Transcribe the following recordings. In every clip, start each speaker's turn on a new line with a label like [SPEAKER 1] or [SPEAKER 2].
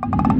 [SPEAKER 1] you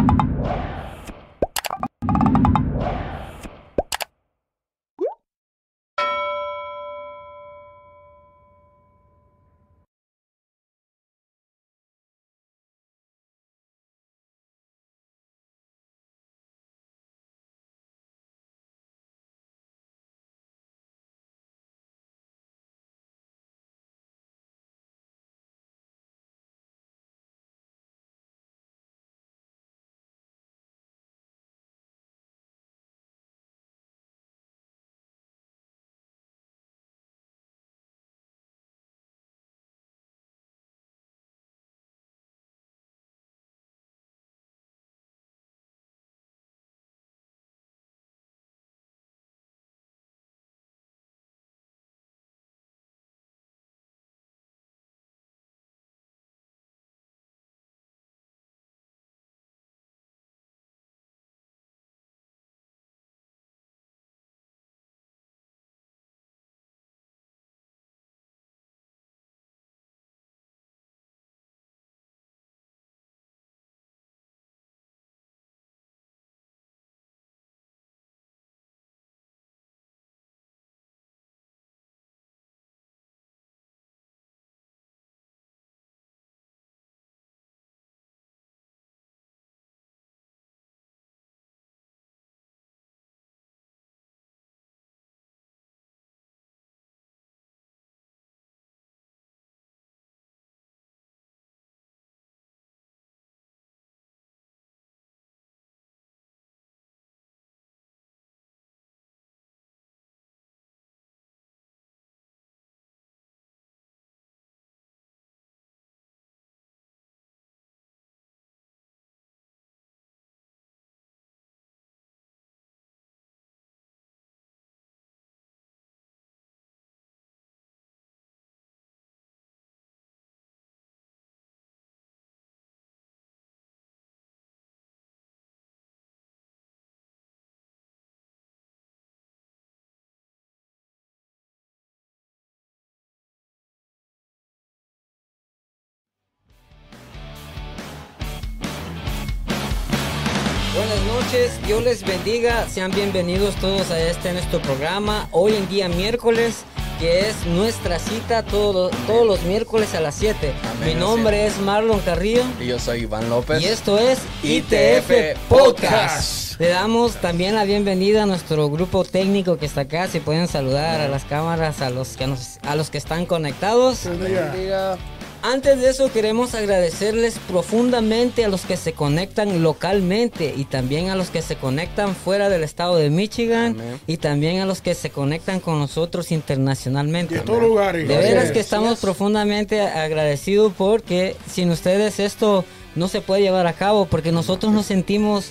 [SPEAKER 1] Buenas noches, Dios les bendiga, sean bienvenidos todos a este nuestro programa. Hoy en día miércoles, que es nuestra cita todo- todos los miércoles a las 7.
[SPEAKER 2] Amén,
[SPEAKER 1] Mi nombre
[SPEAKER 2] así
[SPEAKER 1] es Marlon Carrillo
[SPEAKER 2] Y yo soy Iván López.
[SPEAKER 1] y esto es ITF Podcast. Le damos también la bienvenida a nuestro grupo técnico que está acá. Si pueden saludar a las cámaras, a los que, nos- a los que están conectados.
[SPEAKER 2] Bendiga.
[SPEAKER 1] Antes de eso queremos agradecerles profundamente a los que se conectan localmente y también a los que se conectan fuera del estado de Michigan
[SPEAKER 2] Amén.
[SPEAKER 1] y también a los que se conectan con nosotros internacionalmente.
[SPEAKER 3] De todos lugares.
[SPEAKER 1] De veras
[SPEAKER 3] es.
[SPEAKER 1] que estamos profundamente agradecidos porque sin ustedes esto no se puede llevar a cabo porque nosotros nos sentimos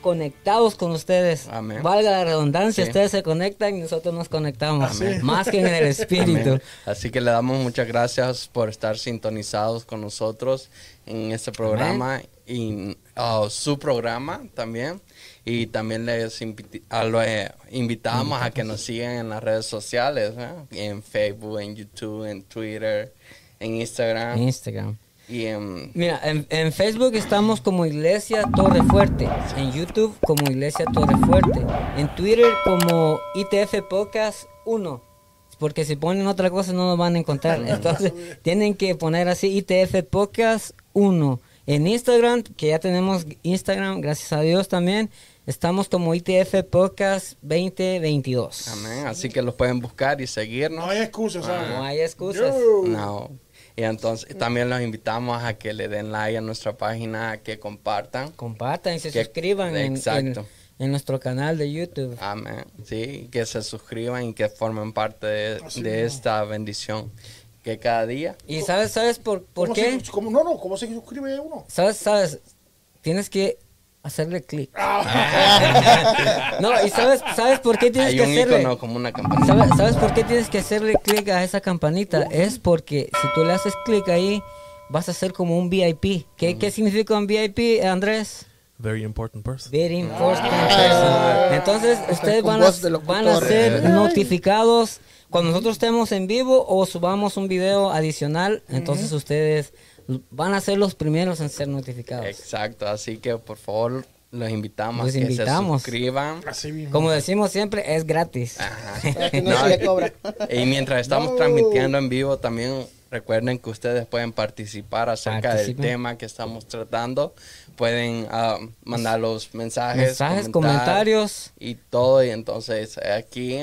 [SPEAKER 1] conectados con ustedes.
[SPEAKER 2] Amén.
[SPEAKER 1] Valga la redundancia,
[SPEAKER 2] Sí.
[SPEAKER 1] ustedes se conectan y nosotros nos conectamos.
[SPEAKER 3] Amén.
[SPEAKER 1] Más que en el espíritu.
[SPEAKER 2] Amén. Así que le damos muchas gracias por estar sintonizados con nosotros en este programa y uh, su programa también. Y también les inviti- a lo- eh, invitamos a que nos sigan en las redes sociales, ¿eh? en Facebook, en YouTube, en Twitter, en Instagram
[SPEAKER 1] Instagram.
[SPEAKER 2] Y en...
[SPEAKER 1] Mira, en, en Facebook estamos como Iglesia Torre Fuerte, en YouTube como Iglesia Torre Fuerte, en Twitter como ITF Podcast 1, porque si ponen otra cosa no nos van a encontrar, entonces tienen que poner así ITF Podcast 1. En Instagram, que ya tenemos Instagram, gracias a Dios también, estamos como ITF Podcast 2022.
[SPEAKER 2] Amén. Así que los pueden buscar y seguirnos.
[SPEAKER 3] No hay excusas, ¿sabes?
[SPEAKER 1] No hay excusas.
[SPEAKER 3] Yo.
[SPEAKER 2] No. Y entonces también los invitamos a que le den like a nuestra página, que compartan.
[SPEAKER 1] Compartan y se
[SPEAKER 2] Que-
[SPEAKER 1] suscriban en,
[SPEAKER 2] Exacto.
[SPEAKER 1] en- en nuestro canal de YouTube.
[SPEAKER 2] Amén. Sí, que se suscriban y que formen parte de, esta bendición. Que cada día.
[SPEAKER 1] ¿Y sabes, sabes por, por
[SPEAKER 3] ¿Cómo
[SPEAKER 1] qué?
[SPEAKER 3] se- cómo- no, no, ¿cómo se suscribe uno?
[SPEAKER 1] ¿Sabes, sabes? Tienes que hacerle clic.
[SPEAKER 3] Ah.
[SPEAKER 1] No, y sabes, ¿sabes por qué tienes
[SPEAKER 2] Hay
[SPEAKER 1] que
[SPEAKER 2] un
[SPEAKER 1] hacerle?
[SPEAKER 2] icono como una campanita.
[SPEAKER 1] ¿Sabes, sabes por qué tienes que hacerle clic a esa campanita? Es porque si tú le haces clic ahí, vas a ser como un VIP. ¿Qué, ¿qué significa un VIP, Andrés?
[SPEAKER 4] Very important person.
[SPEAKER 1] Very important person. Entonces, ustedes a, van a ser notificados cuando nosotros estemos en vivo o subamos un video adicional. Entonces, ustedes van a ser los primeros en ser notificados.
[SPEAKER 2] Exacto, así que por favor los invitamos
[SPEAKER 1] Los
[SPEAKER 2] a que
[SPEAKER 1] invitamos.
[SPEAKER 2] se suscriban.
[SPEAKER 3] Así mismo.
[SPEAKER 1] Como decimos siempre, es gratis.
[SPEAKER 2] Ajá.
[SPEAKER 4] Para que no,
[SPEAKER 2] No,
[SPEAKER 4] se le cobra.
[SPEAKER 2] Y mientras estamos
[SPEAKER 3] No.
[SPEAKER 2] transmitiendo en vivo, también recuerden que ustedes pueden participar acerca
[SPEAKER 1] Participen.
[SPEAKER 2] del tema que estamos tratando. Pueden ah, mandar los mensajes,
[SPEAKER 1] Mensajes,
[SPEAKER 2] comentar
[SPEAKER 1] comentarios.
[SPEAKER 2] y todo. Y entonces aquí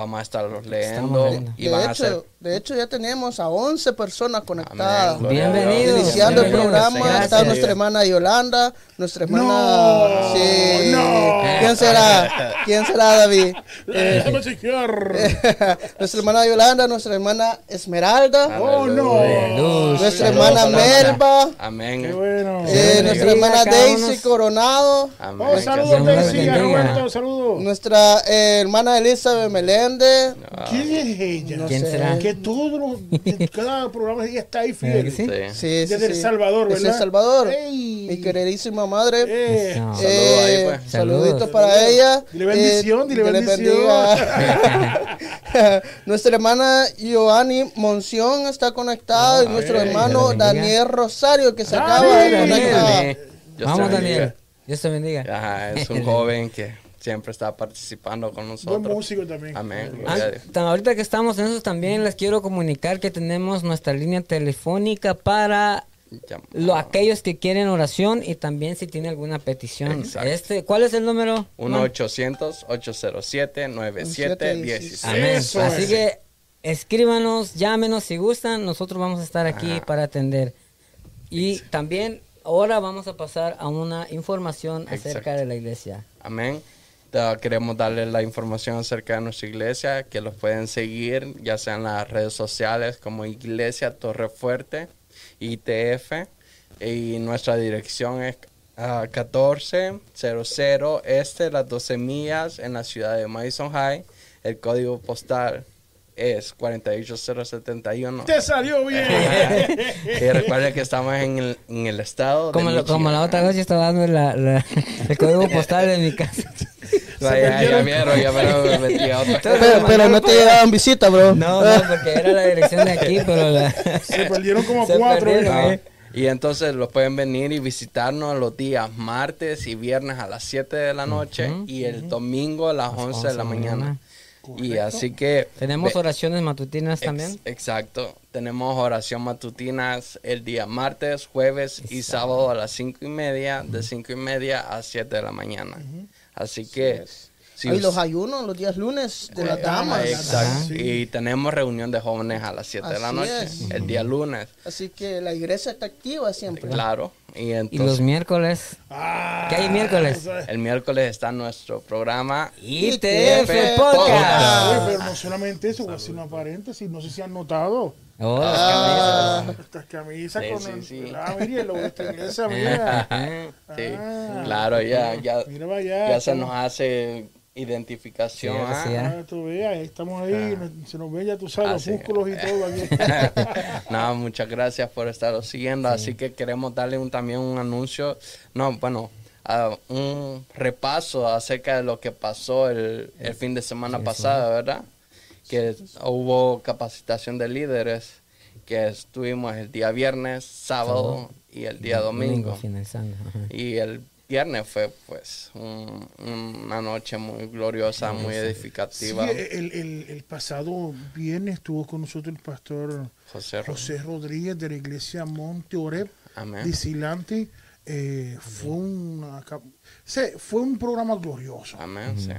[SPEAKER 2] vamos a estarlos leyendo. Y
[SPEAKER 4] de,
[SPEAKER 2] van a
[SPEAKER 4] hecho,
[SPEAKER 2] ser
[SPEAKER 4] de hecho, ya tenemos a 11 personas conectadas.
[SPEAKER 2] Amén.
[SPEAKER 1] Bienvenidos.
[SPEAKER 4] Iniciando el programa
[SPEAKER 1] Gracias.
[SPEAKER 4] está nuestra hermana Yolanda, nuestra hermana...
[SPEAKER 3] No,
[SPEAKER 4] sí.
[SPEAKER 3] no.
[SPEAKER 4] ¿Quién será? ¿Quién será, David? Eh,
[SPEAKER 3] Déjame chequear.
[SPEAKER 4] nuestra hermana Yolanda, nuestra hermana Esmeralda,
[SPEAKER 3] Oh, no.
[SPEAKER 4] Nuestra hermana Melba,
[SPEAKER 2] Amén.
[SPEAKER 3] Qué bueno.
[SPEAKER 4] eh, nuestra hermana Daisy. Coronado,
[SPEAKER 2] Amén.
[SPEAKER 3] Oh, saludos, Daisy. Roberto, saludos.
[SPEAKER 4] nuestra eh, hermana Elizabeth Meléndez.
[SPEAKER 3] ¿Quién es ella?
[SPEAKER 4] No
[SPEAKER 1] ¿Quién
[SPEAKER 4] sé.
[SPEAKER 1] será?
[SPEAKER 3] Que todos cada programa ella está ahí
[SPEAKER 1] ¿Verdad que
[SPEAKER 3] fiel.
[SPEAKER 1] sí?
[SPEAKER 2] Sí.
[SPEAKER 4] Sí, sí,
[SPEAKER 3] Desde El. Salvador,
[SPEAKER 4] Desde
[SPEAKER 3] ¿verdad?
[SPEAKER 4] El Salvador.
[SPEAKER 3] Ey.
[SPEAKER 4] Mi queridísima madre.
[SPEAKER 3] Eh.
[SPEAKER 2] Saludos ahí,
[SPEAKER 4] Eh,
[SPEAKER 2] pues.
[SPEAKER 4] Saluditos
[SPEAKER 1] Saludos.
[SPEAKER 4] para ella.
[SPEAKER 3] Dile bendición, dile
[SPEAKER 4] que le
[SPEAKER 3] bendición.
[SPEAKER 4] Nuestra hermana Joanny Monción está conectada y nuestro
[SPEAKER 3] Amén.
[SPEAKER 4] hermano. Daniel Rosario que se
[SPEAKER 3] Dale,
[SPEAKER 4] acaba de conectar.
[SPEAKER 1] Vamos. Daniel. Dios te bendiga.
[SPEAKER 2] Ajá, es un joven que siempre está participando con
[SPEAKER 3] Buen
[SPEAKER 2] nosotros.
[SPEAKER 3] músico también.
[SPEAKER 2] Amén.
[SPEAKER 1] Ah,
[SPEAKER 2] gloria a Dios.
[SPEAKER 1] tan- ahorita que estamos en eso también les quiero comunicar que tenemos nuestra línea telefónica para lo, aquellos que quieren oración y también si tiene alguna petición.
[SPEAKER 2] Exacto.
[SPEAKER 1] Este, ¿Cuál es el número?
[SPEAKER 2] 1-800-807-9716.
[SPEAKER 1] Amén.
[SPEAKER 3] Eso
[SPEAKER 1] Así
[SPEAKER 3] es.
[SPEAKER 1] que escríbanos, llámenos si gustan, nosotros vamos a estar aquí
[SPEAKER 2] Ajá.
[SPEAKER 1] para atender. Y también ahora vamos a pasar a una información acerca
[SPEAKER 2] Exacto.
[SPEAKER 1] de la iglesia.
[SPEAKER 2] Amén. Ta- Queremos darles la información acerca de nuestra iglesia, que los pueden seguir, ya sea en las redes sociales como Iglesia Torre Fuerte, ITF, y nuestra dirección es ah, 1400 Este, las 12 millas, en la ciudad de Madison High. El código postal es 48071.
[SPEAKER 3] Te salió bien.
[SPEAKER 2] y recuerden que estamos en el, en el estado de
[SPEAKER 1] Como, lo- como la otra vez yo estaba dando la- la- el código postal de mi casa.
[SPEAKER 2] Vaya, ya vieron, ya me metí a otra
[SPEAKER 4] Pero, pero no te llegaban visita, bro.
[SPEAKER 1] No, no, porque era la dirección de aquí, pero la...
[SPEAKER 3] Se perdieron como
[SPEAKER 1] Se
[SPEAKER 3] cuatro.
[SPEAKER 1] perdieron,
[SPEAKER 3] ¿eh?
[SPEAKER 1] eh.
[SPEAKER 2] Y entonces los pueden venir y visitarnos los días martes y viernes a las 7 de la noche y el domingo a las 11 de la mañana. Y así que...
[SPEAKER 1] Tenemos oraciones matutinas
[SPEAKER 2] ex-
[SPEAKER 1] también.
[SPEAKER 2] exacto. Tenemos oración matutinas el día martes, jueves y sábado a las 5 y media, de 5 y media a 7 de la mañana. Así que... si
[SPEAKER 4] Hay los ayunos los días lunes de
[SPEAKER 3] Ah,
[SPEAKER 4] las damas.
[SPEAKER 2] Exacto.
[SPEAKER 3] Sí.
[SPEAKER 2] Y tenemos reunión de jóvenes a las 7 de la noche,
[SPEAKER 4] es.
[SPEAKER 2] el día lunes.
[SPEAKER 4] Así que la iglesia está activa siempre.
[SPEAKER 2] Claro. Y
[SPEAKER 1] Y los miércoles.
[SPEAKER 3] Ah,
[SPEAKER 1] ¿Qué hay miércoles?
[SPEAKER 2] el miércoles está nuestro programa.
[SPEAKER 1] ITF Podcast.
[SPEAKER 3] Pero no solamente eso, voy a hacer una paréntesis, no sé si han notado.
[SPEAKER 1] Oh,
[SPEAKER 4] Ah,
[SPEAKER 3] Estas camisas
[SPEAKER 2] Sí,
[SPEAKER 3] con
[SPEAKER 2] sí,
[SPEAKER 3] el,
[SPEAKER 2] sí.
[SPEAKER 3] Ah, mire, lo iglesia, mira.
[SPEAKER 2] sí,
[SPEAKER 3] Ah.
[SPEAKER 2] claro, ya, ya,
[SPEAKER 3] Mira
[SPEAKER 2] ya se nos hace identificación.
[SPEAKER 1] Sí,
[SPEAKER 2] ¿ah?
[SPEAKER 1] sí, ah.
[SPEAKER 3] Ah, tú ahí estamos ahí, nos- se nos ve ya, tú sabes, los músculos y todo aquí.
[SPEAKER 2] no, muchas gracias por estar siguiendo. Así que queremos darle un, también un anuncio, no, bueno, ah, un repaso acerca de lo que pasó el, el fin de semana pasado, ¿verdad? Que hubo capacitación de líderes, que estuvimos el día viernes, sábado y el día domingo.
[SPEAKER 1] finalizando. ajá.
[SPEAKER 2] Y el viernes fue pues un- una noche muy gloriosa, muy
[SPEAKER 3] Sí,
[SPEAKER 2] edificativa.
[SPEAKER 3] el, el, el pasado viernes estuvo con nosotros el pastor
[SPEAKER 2] José Ro-
[SPEAKER 3] José Rodríguez de la iglesia Monte Oreb
[SPEAKER 2] Amén.
[SPEAKER 3] de Silante. Eh, fue, una, se- fue un programa glorioso.
[SPEAKER 2] Amén, sí.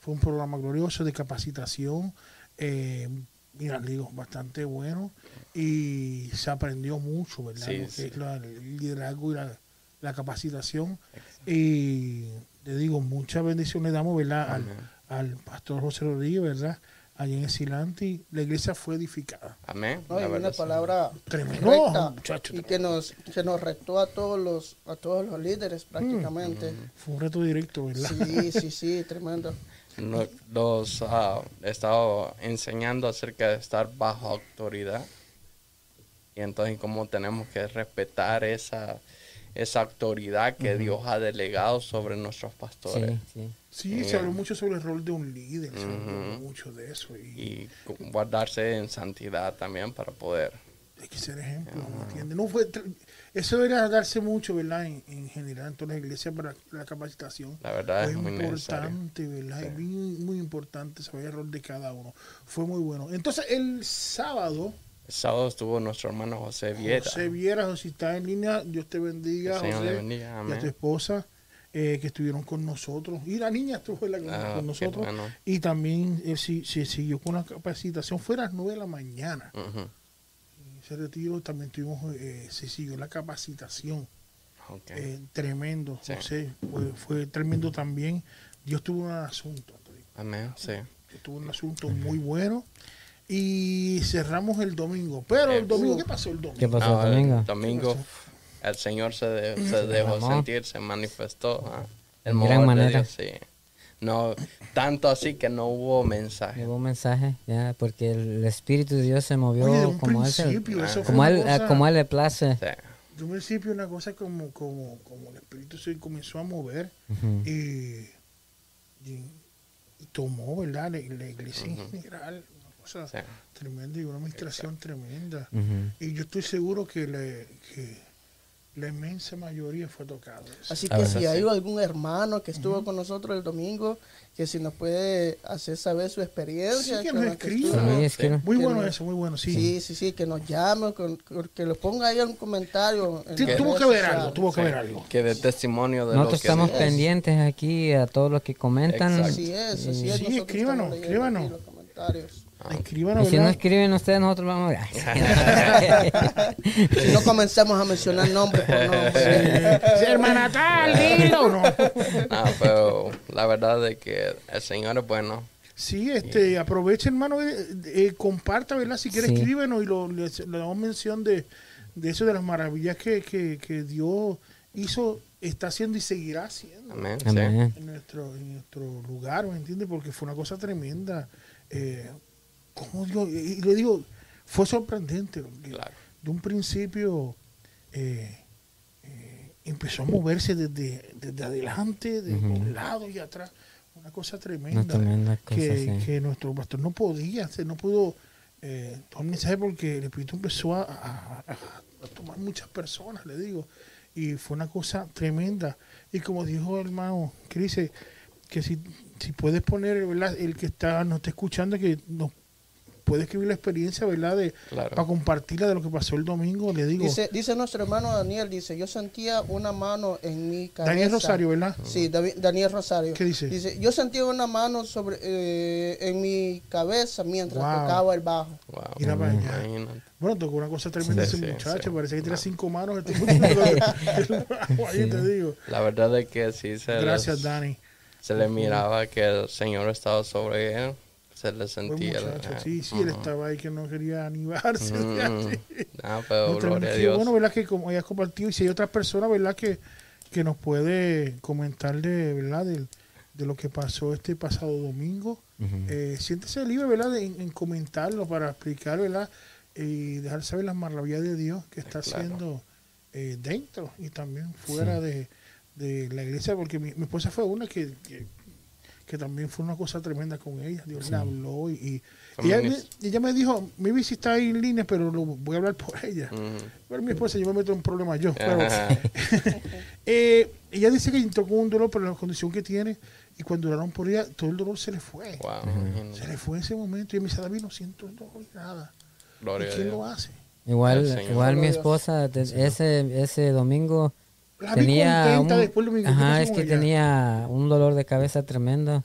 [SPEAKER 3] Fue un programa glorioso de capacitación. Eh, mira, digo, bastante bueno. Y se aprendió mucho, ¿verdad?
[SPEAKER 2] Sí,
[SPEAKER 3] Lo que
[SPEAKER 2] sí.
[SPEAKER 3] es la- el liderazgo y la, la capacitación. Y le digo, muchas bendiciones damos, ¿verdad? Al, al pastor José Rodríguez, ¿verdad? Allí en Silante. La iglesia fue edificada.
[SPEAKER 2] Amén.
[SPEAKER 4] No, y
[SPEAKER 2] la
[SPEAKER 4] una
[SPEAKER 2] verdad, sí.
[SPEAKER 4] palabra
[SPEAKER 3] Tremendo,
[SPEAKER 4] recta
[SPEAKER 3] muchacho,
[SPEAKER 4] y que nos, que nos retó a todos los a todos los líderes prácticamente.
[SPEAKER 3] Fue un reto directo, ¿verdad?
[SPEAKER 4] Sí, sí, sí, tremendo.
[SPEAKER 2] No- Los ah, he estado enseñando acerca de estar bajo autoridad. Y entonces cómo tenemos que respetar esa, esa autoridad que Dios ha delegado sobre nuestros pastores.
[SPEAKER 1] Sí, sí.
[SPEAKER 3] Sí, se habló mucho sobre el rol de un líder, se habló
[SPEAKER 2] Ujú.
[SPEAKER 3] mucho de eso. Y,
[SPEAKER 2] Y gu- guardarse en santidad también para poder
[SPEAKER 3] hay que ser ejemplo, ¿me entiendes? No fue, eso debería darse mucho, ¿verdad? En, en general, en todas las iglesias para la capacitación.
[SPEAKER 2] La verdad
[SPEAKER 3] Fue
[SPEAKER 2] es muy necesario.
[SPEAKER 3] importante, ¿verdad?
[SPEAKER 2] Sí.
[SPEAKER 3] Es muy, muy importante saber el rol de cada uno. Fue muy bueno. Entonces, el sábado,
[SPEAKER 2] El sábado estuvo nuestro hermano José Viera.
[SPEAKER 3] José Viera, si está en línea, Dios te bendiga, José,
[SPEAKER 2] le bendiga,
[SPEAKER 3] y a
[SPEAKER 2] amén.
[SPEAKER 3] tu esposa, eh, que estuvieron con nosotros. Y la niña estuvo con,
[SPEAKER 2] Ah,
[SPEAKER 3] con nosotros.
[SPEAKER 2] bueno.
[SPEAKER 3] Y también él sí, sí siguió con la capacitación. Fue a las 9 de la mañana.
[SPEAKER 2] Ujú.
[SPEAKER 3] Ese retiro también tuvimos, eh, se siguió la capacitación.
[SPEAKER 2] Ok.
[SPEAKER 3] Eh, tremendo,
[SPEAKER 2] Sí.
[SPEAKER 3] José. Fue, fue tremendo también. Dios tuvo un asunto.
[SPEAKER 2] Amén, sí.
[SPEAKER 3] Dios tuvo un asunto muy bueno. Y cerramos el domingo. Pero el domingo, ¿qué pasó el domingo?
[SPEAKER 1] ¿Qué pasó
[SPEAKER 2] No,
[SPEAKER 1] el domingo?
[SPEAKER 2] el domingo el Señor se, de- se dejó sentir, se manifestó. ah, El
[SPEAKER 1] En gran
[SPEAKER 2] de
[SPEAKER 1] manera.
[SPEAKER 2] Dios, sí. No, tanto así que no hubo mensaje.
[SPEAKER 1] Llegó un mensaje, ya, porque el Espíritu de Dios se movió
[SPEAKER 3] Oye, de
[SPEAKER 1] como, él se- como,
[SPEAKER 3] una
[SPEAKER 1] él,
[SPEAKER 3] cosa-
[SPEAKER 1] como él le place.
[SPEAKER 2] Sí.
[SPEAKER 3] De un principio una cosa como, como, como el Espíritu se comenzó a mover
[SPEAKER 1] Ujú.
[SPEAKER 3] y, y- y tomó, ¿verdad? La, la iglesia en general, cosa
[SPEAKER 2] Sí.
[SPEAKER 3] tremenda y una administración tremenda. Y yo estoy seguro que, le- que la inmensa mayoría fue tocada.
[SPEAKER 4] Así
[SPEAKER 1] A
[SPEAKER 4] que si hay algún hermano que estuvo con nosotros el domingo, que si nos puede hacer saber su experiencia.
[SPEAKER 3] Sí, que nos
[SPEAKER 4] que
[SPEAKER 3] escriba.
[SPEAKER 4] estuvo.
[SPEAKER 1] Sí, es que no-
[SPEAKER 3] Muy
[SPEAKER 4] que
[SPEAKER 3] bueno
[SPEAKER 4] no-
[SPEAKER 3] eso, muy bueno, sí.
[SPEAKER 4] Sí, sí, sí, que nos llame, con- que lo ponga ahí en un comentario.
[SPEAKER 3] Sí, tuvo que haber
[SPEAKER 4] sociales.
[SPEAKER 3] algo, tuvo que
[SPEAKER 2] Sí.
[SPEAKER 3] haber algo.
[SPEAKER 2] Que de testimonio de
[SPEAKER 1] Nosotros
[SPEAKER 2] lo que
[SPEAKER 1] estamos pendientes aquí a todos los que comentan.
[SPEAKER 2] Exacto.
[SPEAKER 4] Así es, así es.
[SPEAKER 3] Sí, escríbanos, escríbanos.
[SPEAKER 4] los comentarios.
[SPEAKER 3] Escríbanos,
[SPEAKER 1] Y si no escriben ustedes, nosotros vamos a...
[SPEAKER 4] Si no comenzamos a mencionar nombre por nombre.
[SPEAKER 3] Sí, hermana tal, dilo no.
[SPEAKER 2] Ah, pero la verdad es que el Señor es bueno.
[SPEAKER 3] Sí, este, aproveche, hermano, eh, eh, comparta, ¿verdad? Si quiere,
[SPEAKER 1] Sí.
[SPEAKER 3] escríbenos y lo, le, le damos mención de, de eso, de las maravillas que, que, que Dios hizo, está haciendo y seguirá haciendo
[SPEAKER 2] Amén. sí.
[SPEAKER 1] Amén.
[SPEAKER 3] en nuestro, en nuestro lugar, ¿me entiendes? Porque fue una cosa tremenda. Eh, Dios, y le digo, fue sorprendente. porque
[SPEAKER 2] Claro.
[SPEAKER 3] De un principio eh, eh, empezó a moverse desde, desde adelante, de
[SPEAKER 1] Ujú.
[SPEAKER 3] los lados y atrás. Una cosa tremenda.
[SPEAKER 1] Una tremenda cosa,
[SPEAKER 3] que,
[SPEAKER 1] sí.
[SPEAKER 3] que nuestro pastor no podía, hacer, no pudo eh, tomar mensaje porque el Espíritu empezó a, a- a- a tomar muchas personas, le digo. Y fue una cosa tremenda. Y como dijo el hermano Cris, eh, que si, si puedes poner, ¿verdad? El que está, nos está escuchando, que nos puede escribir la experiencia, ¿verdad? De,
[SPEAKER 2] Claro.
[SPEAKER 3] Para compartirla de lo que pasó el domingo, le digo.
[SPEAKER 4] Dice, dice nuestro hermano Daniel, dice, yo sentía una mano en mi cabeza.
[SPEAKER 3] Daniel Rosario, ¿verdad?
[SPEAKER 4] Sí, Daniel Rosario.
[SPEAKER 3] ¿Qué dice?
[SPEAKER 4] Dice, yo sentía una mano sobre eh, en mi cabeza mientras
[SPEAKER 3] Wow.
[SPEAKER 4] tocaba el bajo.
[SPEAKER 2] Wow.
[SPEAKER 3] Mira para allá.
[SPEAKER 2] Imagínate.
[SPEAKER 3] Bueno, tocó una cosa tremenda
[SPEAKER 2] Sí,
[SPEAKER 3] ese
[SPEAKER 2] sí,
[SPEAKER 3] muchacho.
[SPEAKER 2] sí.
[SPEAKER 3] Parece que tiene cinco manos. Este muchacho. Ahí te digo.
[SPEAKER 2] La verdad es que sí se,
[SPEAKER 3] Gracias,
[SPEAKER 2] les-
[SPEAKER 3] Dani.
[SPEAKER 2] se le miraba que el Señor estaba sobre él. Se le sentía.
[SPEAKER 3] muchacho.
[SPEAKER 2] eh,
[SPEAKER 3] Sí, sí, él
[SPEAKER 2] ujú.
[SPEAKER 3] estaba ahí que no quería animarse.
[SPEAKER 2] Mm,
[SPEAKER 3] así.
[SPEAKER 2] ah, pero
[SPEAKER 3] No,
[SPEAKER 2] gloria a Dios.
[SPEAKER 3] bueno, ¿verdad? Que como hayas compartido, y si hay otras personas, ¿verdad? Que, que nos puede comentar de, ¿verdad? Del- de lo que pasó este pasado domingo.
[SPEAKER 1] Ujú.
[SPEAKER 3] Eh, siéntese libre, ¿verdad? De- en, en comentarlo para explicar, ¿verdad? Y dejar saber las maravillas de Dios que está
[SPEAKER 2] Claro.
[SPEAKER 3] haciendo eh, dentro y también fuera de, de la iglesia, porque mi, mi esposa fue una que, que, que también fue una cosa tremenda con ella. Dios le habló y, y ella, me, ella me dijo, mi bici está ahí en línea, pero lo voy a hablar por ella. Pero mi esposa, yo me meto en problemas yo. Pero, eh, ella dice que entró con un dolor por la condición que tiene y cuando oraron por ella, todo el dolor se le fue.
[SPEAKER 2] Wow,
[SPEAKER 3] Se le fue ese momento y me dice, David, no siento el dolor, nada.
[SPEAKER 2] Gloria
[SPEAKER 3] ¿Y
[SPEAKER 2] a
[SPEAKER 3] quién lo hace?
[SPEAKER 1] Igual, igual mi esposa ese, ese domingo
[SPEAKER 3] La vi
[SPEAKER 1] tenía
[SPEAKER 3] contenta
[SPEAKER 1] un,
[SPEAKER 3] después del domingo. ¿Qué
[SPEAKER 1] ajá, es que
[SPEAKER 3] ella?
[SPEAKER 1] tenía un dolor de cabeza tremendo.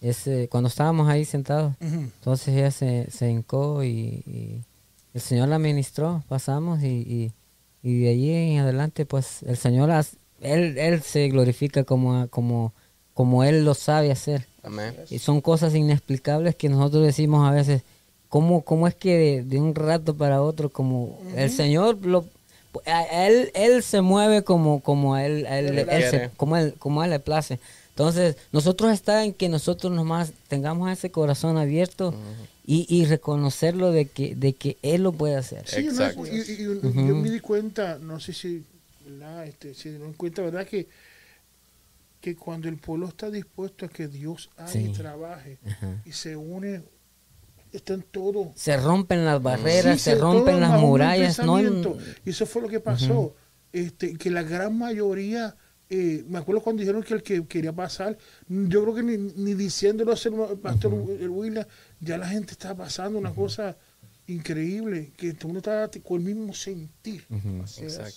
[SPEAKER 1] Ese, cuando estábamos ahí sentados,
[SPEAKER 3] Ujú.
[SPEAKER 1] entonces ella se, se hincó y, y el Señor la ministró, pasamos y, y, y de allí en adelante pues el Señor, has- él, él se glorifica como, como, como Él lo sabe hacer.
[SPEAKER 2] Amén.
[SPEAKER 1] Y son cosas inexplicables que nosotros decimos a veces, ¿cómo, cómo es que de, de un rato para otro, como el Señor, lo, él, él se mueve como, como a él, a él,
[SPEAKER 2] Él
[SPEAKER 1] él se- como, él, como a él le place? Entonces, nosotros está en que nosotros nomás tengamos ese corazón abierto y, y reconocerlo de que, de que Él lo puede hacer.
[SPEAKER 3] Sí, no,
[SPEAKER 2] Exacto.
[SPEAKER 3] y, y- y yo me di cuenta, no sé si, ¿verdad? Este, se dieron cuenta, ¿verdad? Que, que cuando el pueblo está dispuesto a que Dios haga y
[SPEAKER 1] Sí.
[SPEAKER 3] trabaje
[SPEAKER 1] Ajá.
[SPEAKER 3] y se une está en todo.
[SPEAKER 1] Se rompen las barreras,
[SPEAKER 3] Sí,
[SPEAKER 1] se rompen las murallas. No.
[SPEAKER 3] Y eso fue lo que pasó. este, que la gran mayoría, eh, me acuerdo cuando dijeron que el que quería pasar, yo creo que ni, ni diciéndolo a el pastor el William, ya la gente estaba pasando una cosa increíble, que todo el mundo estaba con el mismo sentir.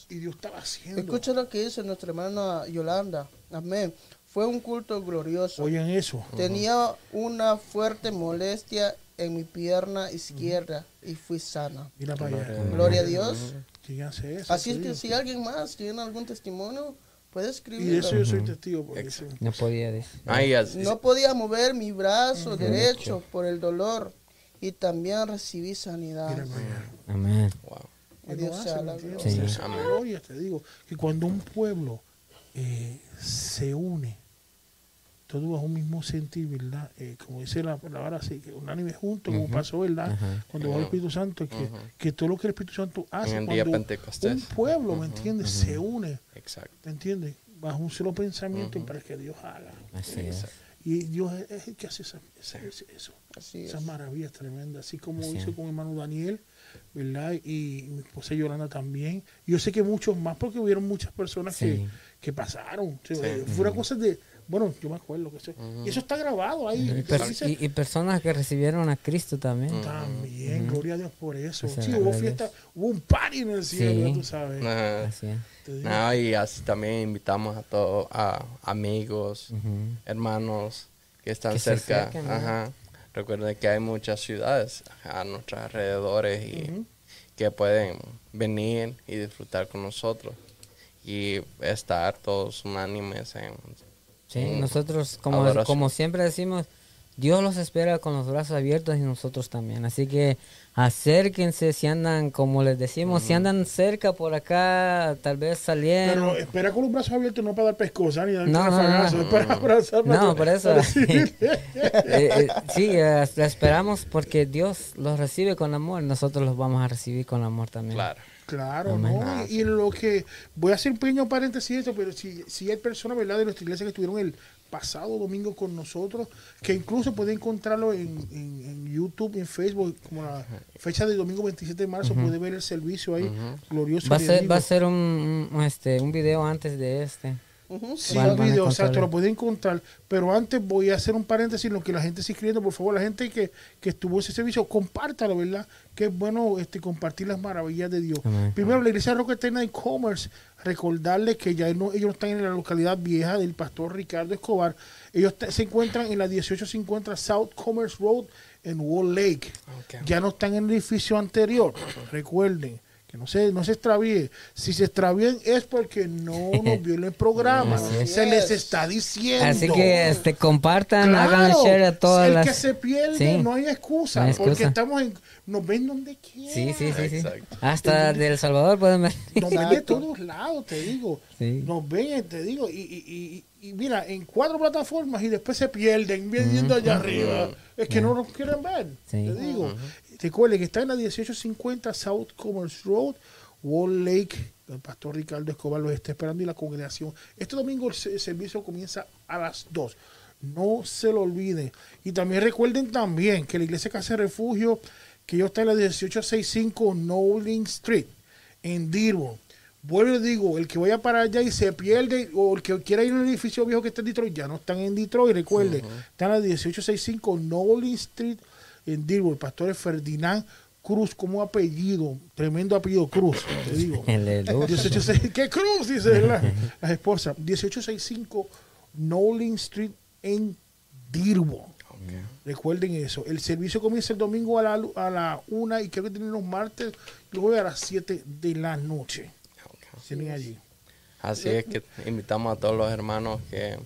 [SPEAKER 3] Y Dios estaba haciendo.
[SPEAKER 4] Escucha lo que dice nuestra hermana Yolanda. Amén. Fue un culto glorioso.
[SPEAKER 3] Oigan eso.
[SPEAKER 4] Tenía una fuerte molestia en mi pierna izquierda y fui sana.
[SPEAKER 3] Mira para allá.
[SPEAKER 4] Gloria a Dios.
[SPEAKER 3] ¿Quién hace eso?
[SPEAKER 4] Así es que si alguien más tiene algún testimonio, puede
[SPEAKER 3] Y de
[SPEAKER 4] escribirlo.
[SPEAKER 3] eso yo soy testigo. Porque sí.
[SPEAKER 1] No podía decir.
[SPEAKER 2] Así-
[SPEAKER 4] No podía mover mi brazo derecho por el dolor y también recibí sanidad.
[SPEAKER 3] Mira para allá.
[SPEAKER 1] Amén.
[SPEAKER 2] wow.
[SPEAKER 4] Dios sea
[SPEAKER 3] ¿me
[SPEAKER 4] la gloria.
[SPEAKER 1] Sí.
[SPEAKER 3] Gloria, te digo, que cuando un pueblo eh, se une, todo bajo un mismo sentir, ¿verdad? Eh, como dice la palabra así, que unánime junto, como pasó, ¿verdad? Cuando va el Espíritu Santo, que, que todo lo que el Espíritu Santo hace,
[SPEAKER 2] En el día
[SPEAKER 3] cuando un pueblo, ¿me entiendes? Se une,
[SPEAKER 2] Exacto.
[SPEAKER 3] ¿me entiendes? Bajo un solo pensamiento para que Dios haga.
[SPEAKER 1] Así es.
[SPEAKER 3] Y Dios es- es el que hace esa- esa- ese- eso.
[SPEAKER 4] Así es.
[SPEAKER 3] Esas maravillas tremendas, así como
[SPEAKER 1] Así
[SPEAKER 3] hizo
[SPEAKER 1] es.
[SPEAKER 3] con mi hermano Daniel, ¿verdad? Y mi esposa Yolanda también. Yo sé que muchos más, porque hubieron muchas personas que,
[SPEAKER 1] Sí.
[SPEAKER 3] que pasaron. O sea,
[SPEAKER 2] Sí.
[SPEAKER 3] Fue una cosa de, bueno, yo me acuerdo que eso, y eso está grabado ahí.
[SPEAKER 1] Y,
[SPEAKER 3] Entonces,
[SPEAKER 1] per-
[SPEAKER 3] dice,
[SPEAKER 1] y- y personas que recibieron a Cristo también.
[SPEAKER 3] también, gloria a Dios por eso.
[SPEAKER 1] Pues,
[SPEAKER 3] sí, hubo fiesta, hubo un party en el cielo,
[SPEAKER 1] Sí.
[SPEAKER 3] tú sabes.
[SPEAKER 2] Ajá.
[SPEAKER 1] Así.
[SPEAKER 2] No, y así también invitamos a todos, a amigos, hermanos que están
[SPEAKER 1] Que se
[SPEAKER 2] cerca.
[SPEAKER 1] acerquen, ¿no?
[SPEAKER 2] Ajá. Recuerden que hay muchas ciudades a nuestros alrededores y que pueden venir y disfrutar con nosotros y estar todos unánimes en
[SPEAKER 1] Sí,
[SPEAKER 2] en
[SPEAKER 1] nosotros, como, como siempre decimos, Dios los espera con los brazos abiertos y nosotros también. Así que acérquense si andan, como les decimos, si andan cerca por acá, tal vez salieron.
[SPEAKER 3] Pero espera con los brazos abiertos, no para dar pescosa ni dar
[SPEAKER 1] No, no, no.
[SPEAKER 3] es para abrazar.
[SPEAKER 1] No, por eso.
[SPEAKER 3] recibir.
[SPEAKER 1] Eh, eh, sí, eh, la esperamos porque Dios los recibe con amor, nosotros los vamos a recibir con amor también.
[SPEAKER 2] claro.
[SPEAKER 3] Claro. ¿no? Y, y en lo que voy a hacer un pequeño paréntesis pero si, si hay personas, ¿verdad?, de nuestra iglesia que estuvieron el pasado domingo con nosotros, que incluso pueden encontrarlo en, en- en YouTube, en Facebook, como la fecha del domingo 27 de marzo, puede ver el servicio ahí, glorioso.
[SPEAKER 1] Va a ser, va a ser un, un, este, un video antes de este.
[SPEAKER 4] Ujú.
[SPEAKER 3] Sí,
[SPEAKER 1] Van-
[SPEAKER 3] el video, o sea, te
[SPEAKER 1] encontrarlo.
[SPEAKER 3] lo pueden encontrar. Pero antes voy a hacer un paréntesis en lo que la gente está escribiendo. Por favor, la gente que, que estuvo en ese servicio, compártalo, ¿verdad? Que es bueno este, compartir las maravillas de Dios.
[SPEAKER 1] Amén.
[SPEAKER 3] Primero, la iglesia Roca Eterna de Commerce, recordarles que ya no, ellos no están en la localidad vieja del pastor Ricardo Escobar. Ellos se encuentran en la 1850 South Commerce Road en Wall Lake. Ya no están en el edificio anterior. Recuerden. Que no se, no se extravíe. Si se extravíen es porque no nos vio el programa.
[SPEAKER 4] Es.
[SPEAKER 3] Se les está diciendo.
[SPEAKER 1] Así que este, compartan,
[SPEAKER 3] Claro,
[SPEAKER 1] hagan share a todas
[SPEAKER 3] el
[SPEAKER 1] las...
[SPEAKER 3] que se pierde
[SPEAKER 1] Sí.
[SPEAKER 3] no hay excusa,
[SPEAKER 1] No hay
[SPEAKER 3] porque
[SPEAKER 1] excusa.
[SPEAKER 3] estamos en nos ven donde quiera
[SPEAKER 1] Sí, sí, sí, sí.
[SPEAKER 2] Exacto.
[SPEAKER 1] Hasta de El Salvador pueden ver.
[SPEAKER 3] nos ven de todos lados te digo.
[SPEAKER 1] Sí.
[SPEAKER 3] nos ven te digo. Y, y, y, y mira en cuatro plataformas y después se pierden viendo allá arriba. Es que no nos quieren ver
[SPEAKER 1] Sí.
[SPEAKER 3] te digo. Recuerden que está en la 1850 South Commerce Road Wall Lake el pastor Ricardo Escobar los está esperando y la congregación. Este domingo el se- servicio comienza a las 2 no se lo olviden. Y también recuerden también que la iglesia Casa de Refugio que yo está en la 1865 Nowling Street en Dearborn Vuelvo y digo, el que vaya para allá y se pierde, o el que quiera ir a un edificio viejo que está en Detroit, ya no están en Detroit, recuerde, están en la 1865 Nolan Street en Dearborn. El pastor es Ferdinand Cruz, como apellido, tremendo apellido Cruz, te digo.
[SPEAKER 1] Aleluya.
[SPEAKER 3] 1865 ¿Qué Cruz? Dice la, la esposa. 1865 Nolan Street en Dearborn. Recuerden eso. El servicio comienza el domingo a la, a la una y creo que tienen los martes y jueves a las 7 de la noche. Tienen allí.
[SPEAKER 2] Así es que invitamos a todos los hermanos que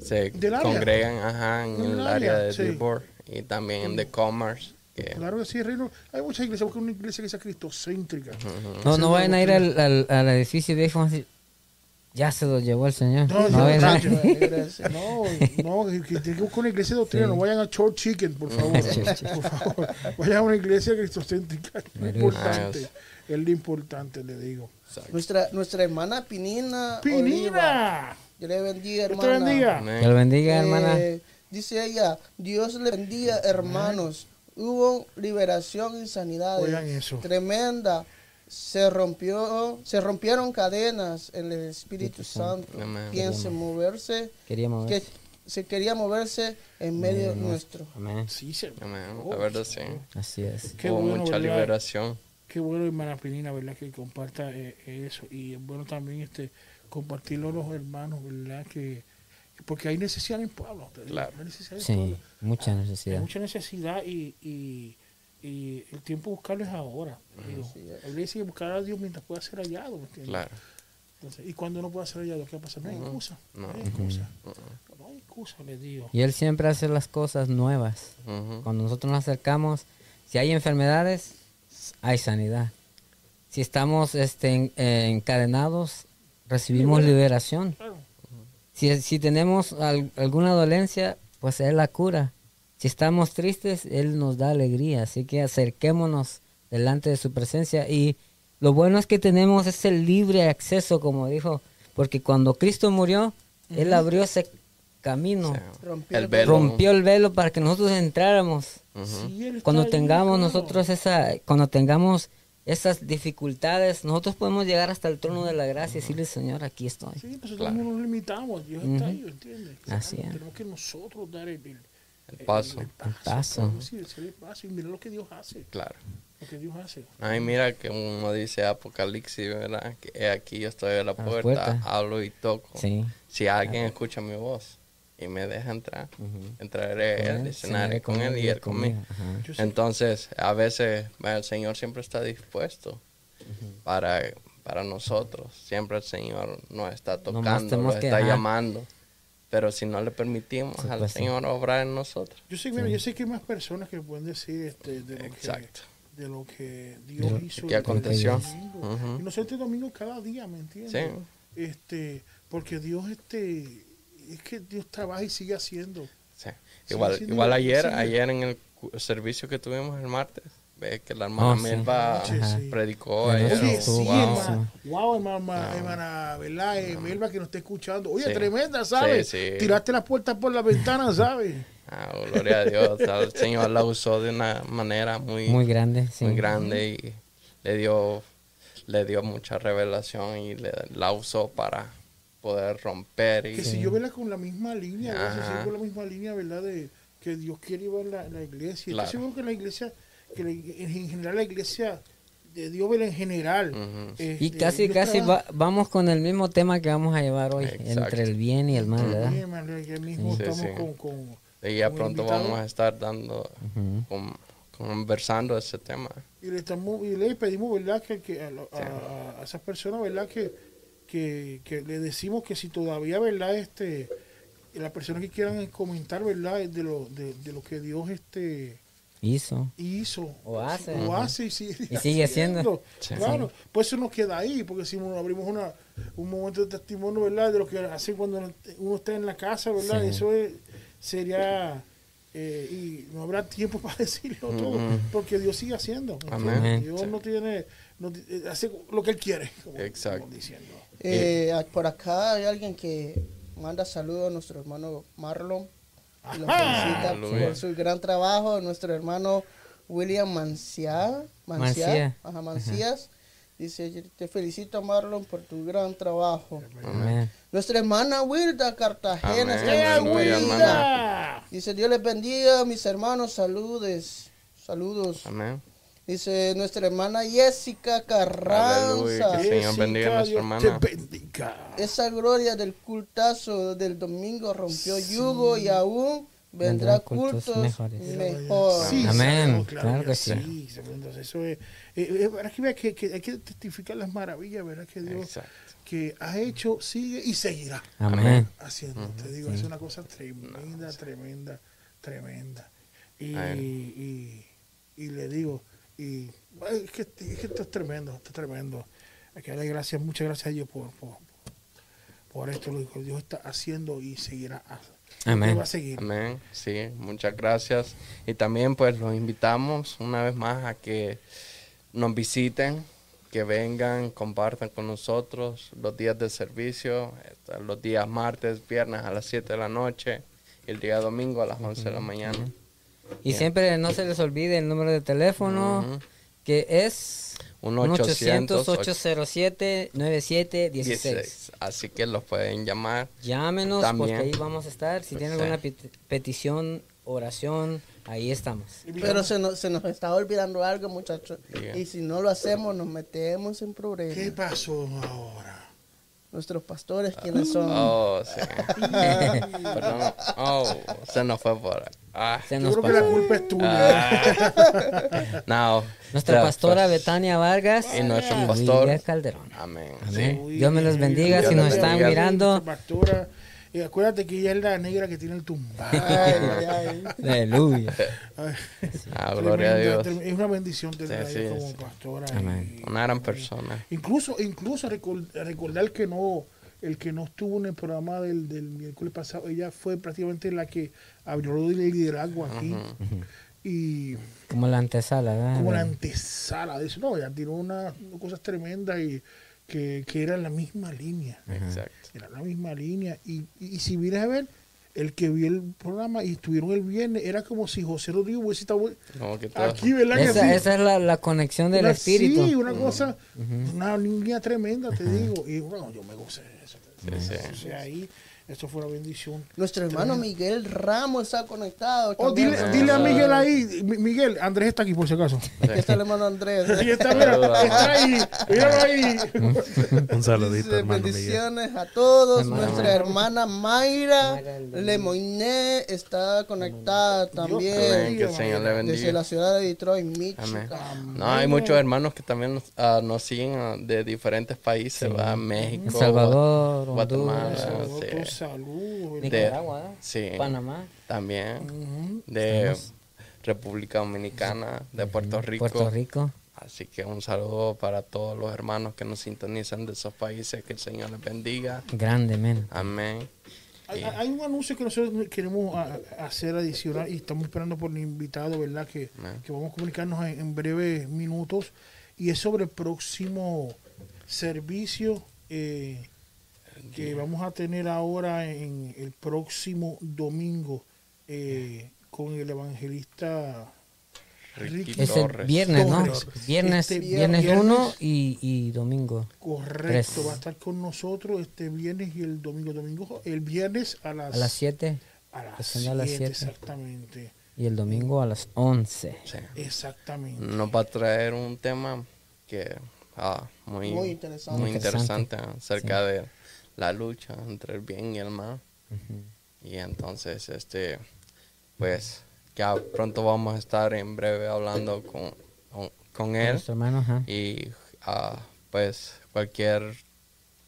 [SPEAKER 2] se congregan ajá, en
[SPEAKER 3] Del
[SPEAKER 2] el
[SPEAKER 3] área,
[SPEAKER 2] área de
[SPEAKER 3] sí.
[SPEAKER 2] Dearborn y también en The Commerce. Que,
[SPEAKER 3] Claro que sí, Reino. Hay muchas iglesias, porque es una iglesia que sea cristocéntrica.
[SPEAKER 1] No, no vayan a ir al, al, al edificio viejo. Ya se lo llevó el Señor.
[SPEAKER 3] No,
[SPEAKER 1] No,
[SPEAKER 3] no. No, no, que, que buscar una iglesia de doctrina,
[SPEAKER 1] Sí.
[SPEAKER 3] no vayan a Church Chicken, por favor. por favor, vayan a una iglesia cristocéntrica. Es lo importante. Es lo importante, le digo.
[SPEAKER 4] Nuestra, nuestra hermana Pinina.
[SPEAKER 3] ¡Pinina!
[SPEAKER 4] Dios le bendiga,
[SPEAKER 3] Dios te
[SPEAKER 4] hermana.
[SPEAKER 3] bendiga.
[SPEAKER 2] Amén.
[SPEAKER 1] Que lo bendiga, hermana.
[SPEAKER 4] Eh, dice ella, Dios le bendiga, hermanos. hubo liberación y sanidad
[SPEAKER 3] Oigan eso.
[SPEAKER 4] tremenda. Se rompió, se rompieron cadenas en el Espíritu Santo.
[SPEAKER 2] Amén.
[SPEAKER 4] Piense moverse,
[SPEAKER 1] Queríamos
[SPEAKER 4] que se quería moverse en medio nuestro.
[SPEAKER 1] Amén.
[SPEAKER 3] Sí, se-
[SPEAKER 2] Amén. La verdad, sí.
[SPEAKER 1] Así es.
[SPEAKER 3] Qué
[SPEAKER 2] Hubo
[SPEAKER 3] bueno,
[SPEAKER 2] mucha
[SPEAKER 3] ¿verdad?
[SPEAKER 2] liberación.
[SPEAKER 3] Qué bueno, hermana Penina, ¿verdad? Que comparta eh, eso. Y es bueno también este compartirlo a los hermanos, ¿verdad? Que porque hay necesidad en el pueblo.
[SPEAKER 2] Claro.
[SPEAKER 3] hay necesidad en el
[SPEAKER 1] Sí,
[SPEAKER 3] pueblo.
[SPEAKER 1] mucha
[SPEAKER 3] Hay
[SPEAKER 1] necesidad.
[SPEAKER 3] mucha necesidad y, y, y el tiempo de buscarlo es ahora. Digo, la iglesia hay que buscar a Dios mientras pueda ser hallado. ¿me entiendes?
[SPEAKER 2] Claro.
[SPEAKER 3] Entonces, y cuando no pueda ser hallado, ¿qué pasa? No hay excusa. No,
[SPEAKER 2] No.
[SPEAKER 3] hay excusa. No hay excusa, les digo.
[SPEAKER 1] Y Él siempre hace las cosas nuevas. Cuando nosotros nos acercamos, si hay enfermedades, hay sanidad. Si estamos este, en- eh, encadenados, recibimos liberación.
[SPEAKER 3] Claro.
[SPEAKER 1] Si, si tenemos al- alguna dolencia, pues Él la cura. Si estamos tristes, Él nos da alegría. Así que acerquémonos delante de su presencia. Y lo bueno es que tenemos ese libre acceso, como dijo, porque cuando Cristo murió, Él abrió ese camino,
[SPEAKER 2] O sea,
[SPEAKER 4] Rompió
[SPEAKER 2] el
[SPEAKER 4] el
[SPEAKER 2] velo.
[SPEAKER 1] rompió el velo para que nosotros entráramos.
[SPEAKER 3] Sí,
[SPEAKER 1] Cuando tengamos nosotros esa, cuando tengamos esas dificultades, nosotros podemos llegar hasta el trono de la gracia y decirle, Señor, aquí estoy.
[SPEAKER 3] Sí, nosotros
[SPEAKER 2] Claro.
[SPEAKER 3] no nos limitamos, Dios está ahí, ¿entiendes?
[SPEAKER 1] Así es.
[SPEAKER 3] Tenemos que nosotros dar el, el,
[SPEAKER 2] El paso.
[SPEAKER 3] el paso.
[SPEAKER 1] paso.
[SPEAKER 3] claro, sí, el paso y mirar lo que Dios hace.
[SPEAKER 2] Claro.
[SPEAKER 3] Lo que Dios hace.
[SPEAKER 2] Ay, mira que uno dice Apocalipsis, ¿verdad? Que he aquí yo estoy a la
[SPEAKER 1] la
[SPEAKER 2] puerta,
[SPEAKER 1] puerta.
[SPEAKER 2] hablo y toco.
[SPEAKER 1] Sí.
[SPEAKER 2] Si alguien escucha mi voz y me deja entrar, entraré
[SPEAKER 1] Con
[SPEAKER 2] a él,
[SPEAKER 1] él,
[SPEAKER 2] y cenaré con él y él conmigo. Entonces, a veces el Señor siempre está dispuesto para, para nosotros. Siempre el Señor nos está tocando, nos
[SPEAKER 1] que-
[SPEAKER 2] está
[SPEAKER 1] ajá.
[SPEAKER 2] llamando. Pero si no le permitimos
[SPEAKER 1] Sí,
[SPEAKER 2] al
[SPEAKER 1] pues sí.
[SPEAKER 2] Señor obrar en nosotros.
[SPEAKER 3] Yo sé, mira, yo sé que hay más personas que pueden decir este, de, lo
[SPEAKER 2] Exacto.
[SPEAKER 3] que, de lo que Dios hizo.
[SPEAKER 2] que aconteció.
[SPEAKER 3] domingo.
[SPEAKER 2] Ujú.
[SPEAKER 3] Y nosotros este domingo cada día, ¿me entiendes?
[SPEAKER 2] Sí.
[SPEAKER 3] Este, porque Dios, este, es que Dios trabaja y sigue haciendo.
[SPEAKER 2] Sí. Igual, igual ayer, ayer en el servicio que tuvimos el martes, ve que la hermana
[SPEAKER 1] Oh, sí.
[SPEAKER 2] Melba
[SPEAKER 3] Sí, sí.
[SPEAKER 2] predicó ayer.
[SPEAKER 3] Oye, sí,
[SPEAKER 2] wow.
[SPEAKER 3] hermana. Wow, hermana, hermana, ¿verdad? Eh, Melba que nos está escuchando. Oye,
[SPEAKER 2] Sí.
[SPEAKER 3] tremenda, ¿sabes?
[SPEAKER 2] Sí, sí.
[SPEAKER 3] Tiraste la puerta por la ventana, ¿sabes?
[SPEAKER 2] Ah, gloria a Dios. El Señor la usó de una manera muy,
[SPEAKER 1] Muy grande, sí.
[SPEAKER 2] muy grande y le dio, le dio mucha revelación y le, la usó para poder romper. Y,
[SPEAKER 3] Que si yo vela con la misma línea, con la misma línea, ¿verdad? De que Dios quiere llevar la, la iglesia.
[SPEAKER 2] Claro.
[SPEAKER 3] Estoy seguro que la iglesia, que la- en general la iglesia de Dios, ¿verdad? En general.
[SPEAKER 2] Ujú.
[SPEAKER 1] Y
[SPEAKER 3] este,
[SPEAKER 1] casi,
[SPEAKER 3] Dios
[SPEAKER 1] casi va- vamos con el mismo tema que vamos a llevar hoy,
[SPEAKER 2] Exacto.
[SPEAKER 1] entre el bien y el mal, ¿verdad?
[SPEAKER 3] Sí, hermano, ya mismo
[SPEAKER 2] Sí,
[SPEAKER 3] estamos
[SPEAKER 2] sí.
[SPEAKER 3] con, con-
[SPEAKER 2] y ya pronto
[SPEAKER 3] invitado.
[SPEAKER 2] vamos a estar dando,
[SPEAKER 1] Ujú.
[SPEAKER 2] con- conversando ese tema.
[SPEAKER 3] y le estamos y le pedimos verdad que, que a, lo- a- a esas personas verdad que, que, que le decimos que si todavía verdad este las personas que quieran comentar verdad de lo de, de lo que Dios este
[SPEAKER 1] Hizo.
[SPEAKER 3] hizo
[SPEAKER 1] O hace.
[SPEAKER 3] o hace y sigue,
[SPEAKER 1] Y sigue haciendo.
[SPEAKER 3] Claro pues eso nos queda ahí porque si no abrimos una un momento de testimonio verdad de lo que hace cuando uno está en la casa verdad
[SPEAKER 1] Sí.
[SPEAKER 3] eso es- sería eh, y no habrá tiempo para decirlo todo
[SPEAKER 2] Ujú.
[SPEAKER 3] porque Dios sigue haciendo ¿me
[SPEAKER 2] Amén.
[SPEAKER 3] Dios
[SPEAKER 2] Sí.
[SPEAKER 3] no tiene no eh, hace lo que él quiere como,
[SPEAKER 2] Exacto.
[SPEAKER 3] como diciendo
[SPEAKER 4] Eh, por acá hay alguien que manda saludos a nuestro hermano Marlon. Y lo felicita por su gran trabajo. Nuestro hermano William Mancia, Mancia,
[SPEAKER 1] Mancía.
[SPEAKER 4] ajá, Mancías. Dice, te felicito Marlon por tu gran trabajo.
[SPEAKER 1] Amén.
[SPEAKER 4] Nuestra hermana Wilda Cartagena.
[SPEAKER 2] Amén.
[SPEAKER 4] está
[SPEAKER 3] ¡Eh,
[SPEAKER 2] Aleluya,
[SPEAKER 4] unida.
[SPEAKER 2] hermana.
[SPEAKER 4] Dice, Dios les bendiga, mis hermanos, saludes. Saludos.
[SPEAKER 2] Amén.
[SPEAKER 4] Dice nuestra hermana Jessica
[SPEAKER 2] Aleluya,
[SPEAKER 4] Carranza.
[SPEAKER 2] que Señor bendiga a nuestra hermana.
[SPEAKER 3] te bendiga.
[SPEAKER 4] Esa gloria del cultazo del domingo rompió yugo y aún vendrá
[SPEAKER 1] Vendrán cultos
[SPEAKER 4] cultos
[SPEAKER 1] mejores.
[SPEAKER 4] mejor.
[SPEAKER 3] Sí,
[SPEAKER 1] Amén. Claro que sí.
[SPEAKER 3] Entonces, eso es, eh, eh, que, vea que, que hay que testificar las maravillas, ¿verdad? Que Dios
[SPEAKER 2] Exacto.
[SPEAKER 3] que ha hecho, sigue y seguirá
[SPEAKER 1] Amén.
[SPEAKER 3] haciendo. Te digo, es una cosa tremenda, tremenda, tremenda. Y, y, y le digo, y es que, es que esto es tremendo, esto es tremendo. Hay que darle gracias, muchas gracias a Dios por, por, por esto, lo que Dios está haciendo y seguirá. haciendo.
[SPEAKER 1] Amén.
[SPEAKER 3] Va a seguir.
[SPEAKER 2] Amén, sí, muchas gracias. Y también pues los invitamos una vez más a que nos visiten, que vengan, compartan con nosotros los días de servicio, este, los días martes, viernes a las 7 de la noche y el día domingo a las 11 de la mañana.
[SPEAKER 1] Y siempre no se les olvide el número de teléfono,
[SPEAKER 2] Ujú.
[SPEAKER 1] que es
[SPEAKER 2] 1-800-807-9716.
[SPEAKER 1] 1-800-807-9716.
[SPEAKER 2] Así que los pueden llamar.
[SPEAKER 1] Llámenos
[SPEAKER 2] También.
[SPEAKER 1] porque ahí vamos a estar. Si tienen alguna pet- petición, oración, ahí estamos.
[SPEAKER 4] Pero se nos, se nos está olvidando algo, muchachos. Y si no lo hacemos, nos metemos en
[SPEAKER 3] ¿Qué
[SPEAKER 4] problemas.
[SPEAKER 3] pasó ahora?
[SPEAKER 4] Nuestros pastores, quienes son?
[SPEAKER 2] Oh, sí. Perdón. Oh, se nos fue por ahí. Ah,
[SPEAKER 1] Se
[SPEAKER 3] Yo
[SPEAKER 1] nos
[SPEAKER 3] creo que la culpa es tuya.
[SPEAKER 2] no.
[SPEAKER 1] Nuestra pastora
[SPEAKER 2] pues,
[SPEAKER 1] Betania Vargas
[SPEAKER 2] Y nuestro
[SPEAKER 1] y
[SPEAKER 2] pastor.
[SPEAKER 1] Miguel Calderón.
[SPEAKER 2] Amén.
[SPEAKER 1] Amén.
[SPEAKER 2] Sí.
[SPEAKER 1] Dios me los bendiga.
[SPEAKER 2] Dios
[SPEAKER 1] Si nos están
[SPEAKER 2] bendiga.
[SPEAKER 1] mirando,
[SPEAKER 3] Nuestra pastora. Y acuérdate que ella es la negra que tiene el tumbado.
[SPEAKER 4] Ay, ay, ay.
[SPEAKER 1] aleluya.
[SPEAKER 2] Ah, gloria a Dios.
[SPEAKER 3] Es una bendición tenerla
[SPEAKER 2] Sí,
[SPEAKER 3] ahí
[SPEAKER 2] sí,
[SPEAKER 3] como
[SPEAKER 2] sí.
[SPEAKER 3] pastora.
[SPEAKER 1] Amén.
[SPEAKER 3] y-
[SPEAKER 2] Una gran persona.
[SPEAKER 3] Incluso, incluso recordar que no, el que no estuvo en el programa del, del miércoles pasado, ella fue prácticamente la que abrió el liderazgo aquí. Y
[SPEAKER 1] Como la antesala, ¿verdad?
[SPEAKER 3] como la antesala de eso, no, ella tiró unas cosas tremendas y que, que era la misma línea.
[SPEAKER 2] Exacto.
[SPEAKER 3] Era la misma línea. Y, y, y si vienes a ver, el que vio el programa y estuvieron el viernes, era como si José Rodríguez hubiese estado
[SPEAKER 2] que
[SPEAKER 3] aquí, ¿verdad? que
[SPEAKER 1] Esa,
[SPEAKER 3] sí?
[SPEAKER 1] esa es la, la conexión del
[SPEAKER 3] Una-
[SPEAKER 1] espíritu.
[SPEAKER 3] Sí, una cosa, una línea tremenda, te digo. Y bueno, yo me gocé de eso.
[SPEAKER 2] Sí, sí.
[SPEAKER 3] O sea, ahí, eso fue una bendición.
[SPEAKER 4] Nuestro hermano Miguel Ramos está conectado.
[SPEAKER 3] Oh, dile, dile a Miguel ahí, Mi- Miguel, Andrés está aquí por si acaso.
[SPEAKER 4] Aquí está el hermano Andrés.
[SPEAKER 3] Está, mira, está ahí, míralo ahí.
[SPEAKER 5] Un saludito,
[SPEAKER 4] Dice,
[SPEAKER 5] hermano Miguel.
[SPEAKER 4] bendiciones a todos.
[SPEAKER 1] Hermano.
[SPEAKER 4] Nuestra hermana Mayra
[SPEAKER 1] Mayra
[SPEAKER 4] Lemoyne está conectada también.
[SPEAKER 2] Amén. Que el Señor le
[SPEAKER 4] Desde
[SPEAKER 2] bendiga.
[SPEAKER 4] la ciudad de Detroit,
[SPEAKER 2] Amén.
[SPEAKER 4] Michigan.
[SPEAKER 2] No, hay muchos hermanos que también nos, ah, nos siguen ah, de diferentes países, ¿va? México,
[SPEAKER 1] El Salvador,
[SPEAKER 2] Guatemala,
[SPEAKER 1] Honduras,
[SPEAKER 2] sí.
[SPEAKER 3] Saludos.
[SPEAKER 1] Nicaragua, ¿verdad?
[SPEAKER 2] sí.
[SPEAKER 1] Panamá,
[SPEAKER 2] también de República Dominicana, de Puerto Rico.
[SPEAKER 1] Puerto Rico.
[SPEAKER 2] Así que un saludo para todos los hermanos que nos sintonizan de esos países. Que el Señor les bendiga.
[SPEAKER 1] Grande, men.
[SPEAKER 2] Amén.
[SPEAKER 3] Hay, hay un anuncio que nosotros queremos hacer adicional y estamos esperando por el invitado, ¿verdad? Que, que vamos a comunicarnos en, en breves minutos. Y es sobre el próximo servicio eh, que vamos a tener ahora en el próximo domingo eh, con el evangelista
[SPEAKER 2] Ricky
[SPEAKER 1] Es el
[SPEAKER 2] Torres.
[SPEAKER 1] viernes, ¿no?
[SPEAKER 3] Torres.
[SPEAKER 1] Viernes,
[SPEAKER 3] Este
[SPEAKER 1] viernes
[SPEAKER 3] viernes.
[SPEAKER 1] 1 y, y domingo.
[SPEAKER 3] Correcto,
[SPEAKER 1] Tres.
[SPEAKER 3] va a estar con nosotros este viernes y el domingo. Domingo, el viernes a las,
[SPEAKER 1] A las 7
[SPEAKER 3] a las
[SPEAKER 1] Empezando a las
[SPEAKER 3] 7,
[SPEAKER 1] siete.
[SPEAKER 3] exactamente.
[SPEAKER 1] y el domingo a las 11.
[SPEAKER 2] Sí.
[SPEAKER 3] Exactamente.
[SPEAKER 2] Nos va a traer un tema que ah, muy,
[SPEAKER 4] Muy interesante.
[SPEAKER 2] muy
[SPEAKER 1] interesante.
[SPEAKER 2] interesante acerca de la lucha entre el bien y el mal. Y entonces, este, pues, ya pronto vamos a estar en breve hablando con, con, con él.
[SPEAKER 1] Nuestro hermano, ajá.
[SPEAKER 2] Y ah, pues cualquier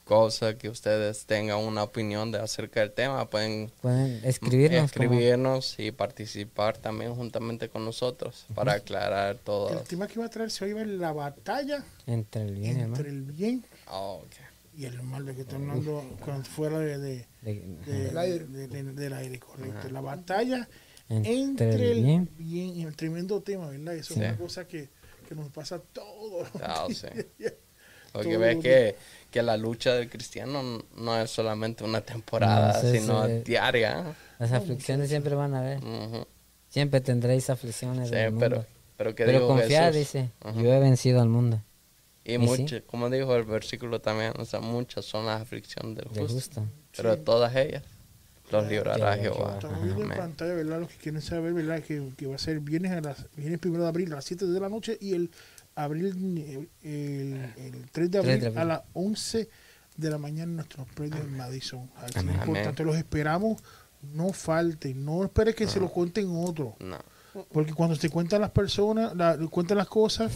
[SPEAKER 2] cosa que ustedes tengan una opinión de acerca del tema, pueden
[SPEAKER 1] Pueden escribirnos. como-
[SPEAKER 2] escribirnos y participar también juntamente con nosotros para aclarar todo.
[SPEAKER 3] El tema que va a traer se va a llevar la batalla
[SPEAKER 1] entre el bien y el mal.
[SPEAKER 3] entre el bien
[SPEAKER 2] Oh, ok.
[SPEAKER 3] Y el mal, de que está hablando cuando fuera de, de-
[SPEAKER 1] De-
[SPEAKER 3] de-
[SPEAKER 4] Del aire.
[SPEAKER 3] de- de- del aire, correcto. La batalla
[SPEAKER 1] Entre
[SPEAKER 3] entre,
[SPEAKER 1] el bien.
[SPEAKER 3] bien. y el tremendo tema, ¿verdad? Eso
[SPEAKER 2] Sí.
[SPEAKER 3] es una cosa que, que nos pasa todo.
[SPEAKER 2] Ah, sí. Porque
[SPEAKER 3] Todo
[SPEAKER 2] ves que, que la lucha del cristiano no es solamente una temporada,
[SPEAKER 1] No, eso es,
[SPEAKER 2] sino
[SPEAKER 1] eh,
[SPEAKER 2] diaria.
[SPEAKER 1] Las aflicciones siempre van a haber. Siempre tendréis aflicciones
[SPEAKER 2] Sí,
[SPEAKER 1] en el mundo.
[SPEAKER 2] pero, pero que
[SPEAKER 1] Pero
[SPEAKER 2] Jesús?
[SPEAKER 1] dice, yo he vencido al mundo.
[SPEAKER 2] Y,
[SPEAKER 1] ¿Y sí?
[SPEAKER 2] muchas, como dijo el versículo también, o sea, muchas son las aflicciones del justo,
[SPEAKER 1] justo.
[SPEAKER 2] pero de todas ellas los librará
[SPEAKER 1] Jehová,
[SPEAKER 2] Jehová.
[SPEAKER 3] Estamos viendo en pantalla, ¿verdad? Los que quieren saber, ¿verdad? Que, que va a ser viernes, a las, viernes primero de abril a las 7 de la noche y el abril el, el- el 3 de abril,
[SPEAKER 1] de abril.
[SPEAKER 3] a las 11 de la mañana en nuestros predios en Madison. Así es
[SPEAKER 2] Amén.
[SPEAKER 3] importante, los esperamos, no falten, no esperes que se lo cuenten otros,
[SPEAKER 2] No.
[SPEAKER 3] Porque cuando se cuentan las personas, la- cuentan las cosas,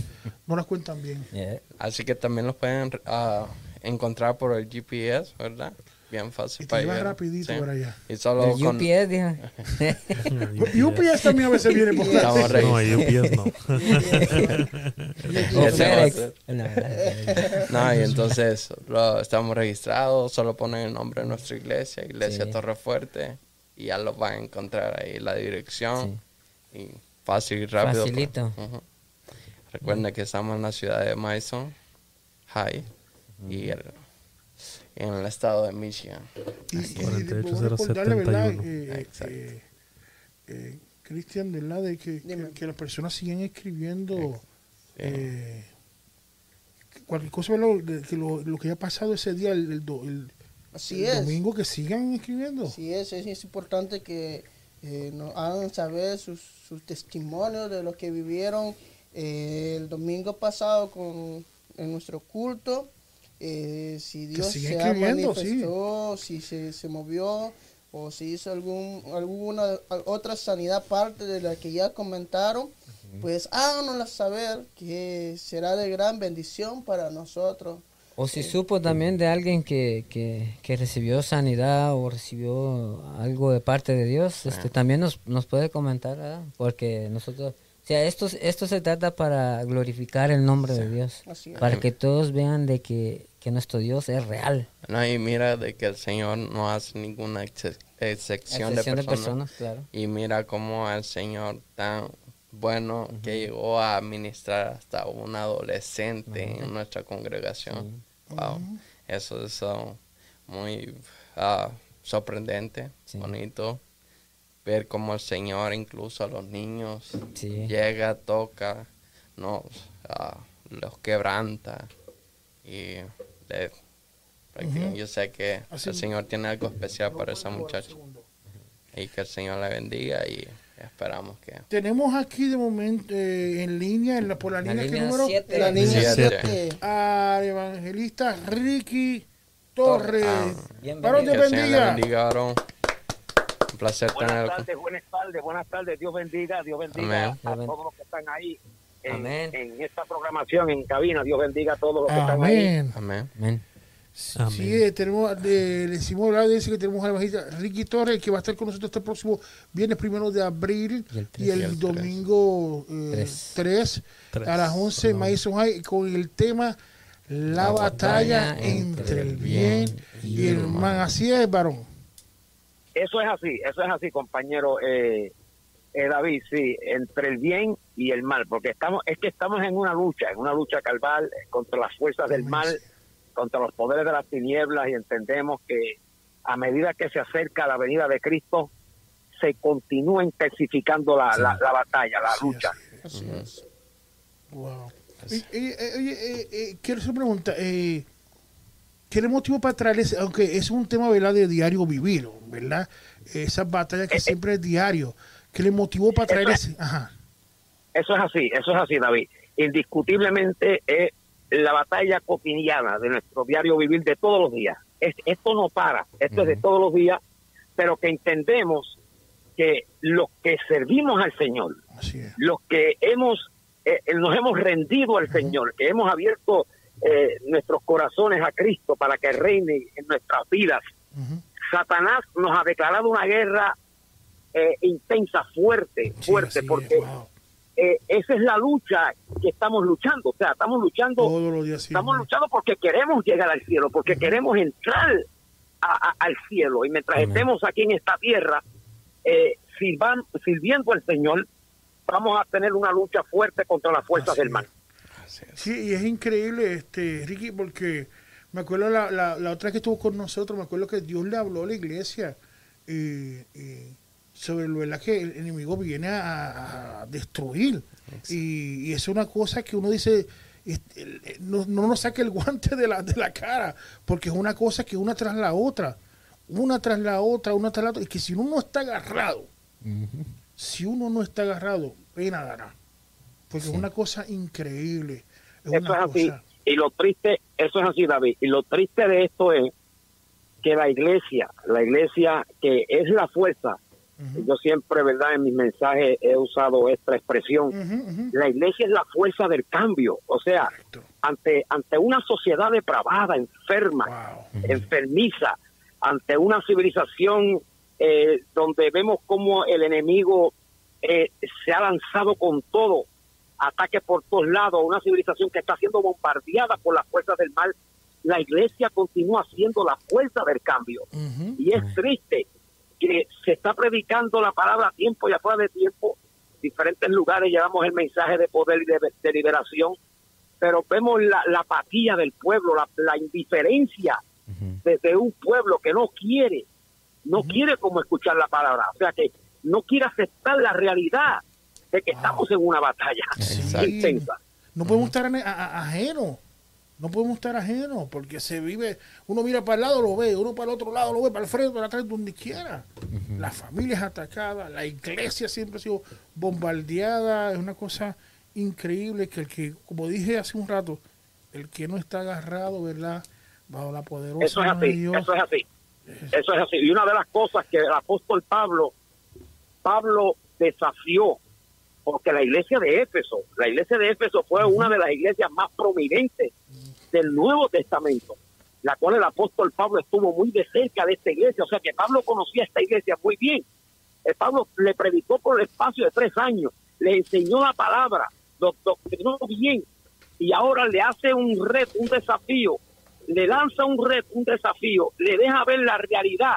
[SPEAKER 3] no las cuentan bien.
[SPEAKER 1] Yeah.
[SPEAKER 2] Así que también los pueden ah, encontrar por el GPS, ¿verdad? Bien fácil
[SPEAKER 3] Y te
[SPEAKER 2] para
[SPEAKER 3] llevas
[SPEAKER 2] llegar.
[SPEAKER 3] rapidito por allá.
[SPEAKER 2] Y solo
[SPEAKER 1] El
[SPEAKER 2] con...
[SPEAKER 1] UPS, dijo.
[SPEAKER 3] UPS también a veces viene por
[SPEAKER 2] Estamos
[SPEAKER 5] No. UPS no.
[SPEAKER 1] O
[SPEAKER 2] Ese va a
[SPEAKER 1] FedEx.
[SPEAKER 2] ser.
[SPEAKER 1] No,
[SPEAKER 2] y entonces lo, estamos registrados, solo ponen el nombre de nuestra iglesia, Iglesia
[SPEAKER 1] Sí.
[SPEAKER 2] Torre Fuerte, y ya lo van a encontrar ahí, la dirección, y fácil y rápido. pues.
[SPEAKER 1] Facilito.
[SPEAKER 2] Recuerden que estamos en la ciudad de Madison High, y el- en el estado de Michigan.
[SPEAKER 3] Y, y
[SPEAKER 5] 48,
[SPEAKER 3] debemos recordarle, ¿verdad?
[SPEAKER 5] 071.
[SPEAKER 3] Eh, eh, eh, Cristian, ¿verdad? De que, que, que las personas siguen escribiendo eh, cualquier cosa, ¿verdad? De que lo, lo que haya pasado ese día, el, el do- el-
[SPEAKER 4] Así
[SPEAKER 3] el
[SPEAKER 4] es.
[SPEAKER 3] domingo, que sigan escribiendo.
[SPEAKER 4] Así es, es, es importante que eh, nos hagan saber sus, sus testimonios de lo que vivieron eh, el domingo pasado con, en nuestro culto. eh, si Dios se ha
[SPEAKER 3] sí.
[SPEAKER 4] manifestó, si se, se movió o si hizo algún, alguna otra sanidad aparte de la que ya comentaron, pues háganosla saber que será de gran bendición para nosotros.
[SPEAKER 1] O si supo también de alguien que, que, que recibió sanidad o recibió algo de parte de Dios, este también nos, nos puede comentar, ¿verdad? Porque nosotros, o sea, esto, esto se trata para glorificar el nombre de Dios, para que todos vean de que, que nuestro Dios es real.
[SPEAKER 2] No, y mira de que el Señor no hace ninguna ex- excepción,
[SPEAKER 1] Excepción
[SPEAKER 2] de
[SPEAKER 1] de
[SPEAKER 2] personas.
[SPEAKER 1] personas, claro.
[SPEAKER 2] Y mira cómo el Señor tan bueno que llegó a ministrar hasta un adolescente en nuestra congregación. Wow. Eso es uh, muy ah, sorprendente,
[SPEAKER 1] Sí.
[SPEAKER 2] bonito. Ver cómo el Señor incluso a los niños
[SPEAKER 1] Sí.
[SPEAKER 2] llega, toca, nos, ah, los quebranta. Y le- yo sé que
[SPEAKER 3] Así-
[SPEAKER 2] el Señor tiene algo especial para esa muchacha. Y que el Señor la bendiga y esperamos que...
[SPEAKER 3] Tenemos aquí de momento eh, en línea, en la, por la,
[SPEAKER 1] La
[SPEAKER 3] línea, ¿qué
[SPEAKER 1] línea
[SPEAKER 3] número?
[SPEAKER 1] siete.
[SPEAKER 4] La
[SPEAKER 2] Siete.
[SPEAKER 4] siete.
[SPEAKER 3] Al evangelista Ricky Torres.
[SPEAKER 2] Ah.
[SPEAKER 3] Varón
[SPEAKER 2] Señor le
[SPEAKER 3] bendiga.
[SPEAKER 2] bendiga, varón. Un placer
[SPEAKER 5] Buenas
[SPEAKER 2] tenerlo.
[SPEAKER 5] tardes, buenas tardes, buenas tardes. Dios bendiga, Dios bendiga
[SPEAKER 2] Amén.
[SPEAKER 5] a
[SPEAKER 1] Amén.
[SPEAKER 5] todos los que están ahí en,
[SPEAKER 1] Amén.
[SPEAKER 5] en esta programación en cabina. Dios bendiga a todos los que están ahí.
[SPEAKER 3] Amén.
[SPEAKER 2] Amén.
[SPEAKER 1] Amén.
[SPEAKER 3] Sí, eh, tenemos, eh, le decimos hablar de ese que tenemos al evangelista Ricky Torres, que va a estar con nosotros este próximo viernes primero de abril
[SPEAKER 1] Y el
[SPEAKER 3] y el,
[SPEAKER 2] Y el
[SPEAKER 3] domingo eh,
[SPEAKER 1] Tres.
[SPEAKER 3] 3,
[SPEAKER 6] Tres,
[SPEAKER 3] a las 11 en
[SPEAKER 6] perdón.
[SPEAKER 3] Madison High con el tema La,
[SPEAKER 1] La
[SPEAKER 3] batalla,
[SPEAKER 1] batalla
[SPEAKER 3] entre el bien y el
[SPEAKER 2] mal.
[SPEAKER 3] Así es, varón.
[SPEAKER 5] Eso es así, eso es así, compañero eh, eh, David, sí, entre el bien y el mal, porque estamos, es que estamos en una lucha, en una lucha calval eh, contra las fuerzas del mal, contra los poderes de las tinieblas y entendemos que a medida que se acerca la venida de Cristo, se continúa intensificando la, la, la batalla, la
[SPEAKER 3] Sí,
[SPEAKER 5] lucha.
[SPEAKER 3] así
[SPEAKER 4] Así es.
[SPEAKER 3] Wow. Oye, eh, eh, oye, eh, eh, quiero hacer una pregunta. Eh, ¿Qué le motivó para traerles, aunque es un tema ¿verdad? de diario vivir, ¿verdad? Esas batallas que siempre es diario. ¿Qué le motivó para traerles? Ajá.
[SPEAKER 5] Eso es así, eso es así, David. Indiscutiblemente es la batalla cotidiana de nuestro diario vivir de todos los días. Es- esto no para, esto es de todos los días, pero que entendemos que los que servimos al Señor, los que hemos eh, eh, nos hemos rendido al Señor, que hemos abierto eh, nuestros corazones a Cristo para que reine en nuestras vidas. Satanás nos ha declarado una guerra eh, intensa, fuerte,
[SPEAKER 3] Sí,
[SPEAKER 5] fuerte,
[SPEAKER 3] es,
[SPEAKER 5] porque
[SPEAKER 3] wow.
[SPEAKER 5] Eh, esa es la lucha que estamos luchando. O sea, estamos luchando,
[SPEAKER 3] Todos los días. sí,
[SPEAKER 5] estamos luchando porque queremos llegar al cielo, porque queremos entrar a- a- al cielo. Y mientras
[SPEAKER 1] Amén.
[SPEAKER 5] estemos aquí en esta tierra, eh, sirvan- sirviendo al Señor, vamos a tener una lucha fuerte contra las fuerzas
[SPEAKER 3] Así
[SPEAKER 5] del mal.
[SPEAKER 3] Sí, y es increíble, este, Ricky, porque me acuerdo la, la, la otra que estuvo con nosotros, me acuerdo que Dios le habló a la iglesia eh, eh, sobre lo ¿verdad? que el enemigo viene a, a destruir. Y, y es una cosa que uno dice, el- no, no nos saque el guante de la, de la cara, porque es una cosa que una tras la otra, una tras la otra, una tras la otra, y que si uno no está agarrado, si uno no está agarrado, pena dará. Porque es una cosa increíble. Es
[SPEAKER 5] Eso
[SPEAKER 3] una
[SPEAKER 5] es así.
[SPEAKER 3] cosa-
[SPEAKER 5] Y lo triste, eso es así, David. Y lo triste de esto es que la iglesia, la iglesia que es la fuerza, Yo siempre, ¿verdad? En mis mensajes he usado esta expresión. La iglesia es la fuerza del cambio. O sea,
[SPEAKER 3] Correcto.
[SPEAKER 5] ante, ante una sociedad depravada, enferma,
[SPEAKER 3] Wow.
[SPEAKER 5] enfermiza, ante una civilización eh, donde vemos como el enemigo eh, se ha lanzado con todo, ataques por todos lados, una civilización que está siendo bombardeada por las fuerzas del mal, la iglesia continúa siendo la fuerza del cambio. Y es triste que se está predicando la palabra a tiempo y afuera de tiempo. Diferentes lugares llevamos el mensaje de poder y de, de liberación, pero vemos la, la apatía del pueblo, la, la indiferencia de, de un pueblo que no quiere, no quiere como escuchar la palabra. O sea que no quiere aceptar la realidad de que estamos en una batalla
[SPEAKER 3] Sí.
[SPEAKER 5] intensa.
[SPEAKER 3] No podemos estar ane- a- a- ajenos. No podemos estar ajenos porque se vive, uno mira para el lado, lo ve, uno para el otro lado, lo ve, para el frente, para atrás, donde quiera. La familia es atacada, la iglesia siempre ha sido bombardeada, es una cosa increíble que el que, como dije hace un rato, el que no está agarrado, ¿verdad? Bajo la poderosa
[SPEAKER 5] Eso es
[SPEAKER 3] mano de
[SPEAKER 5] así,
[SPEAKER 3] Dios.
[SPEAKER 5] eso es así. Eso es así. Y una de las cosas que el apóstol Pablo, Pablo desafió, porque la iglesia de Éfeso, la iglesia de Éfeso fue una de las iglesias más prominentes del Nuevo Testamento, la cual el apóstol Pablo estuvo muy de cerca de esta iglesia, o sea que Pablo conocía esta iglesia muy bien. El Pablo le predicó por el espacio de tres años, le enseñó la palabra, lo doctrinó bien, y ahora le hace un reto, un desafío, le lanza un reto, un desafío, le deja ver la realidad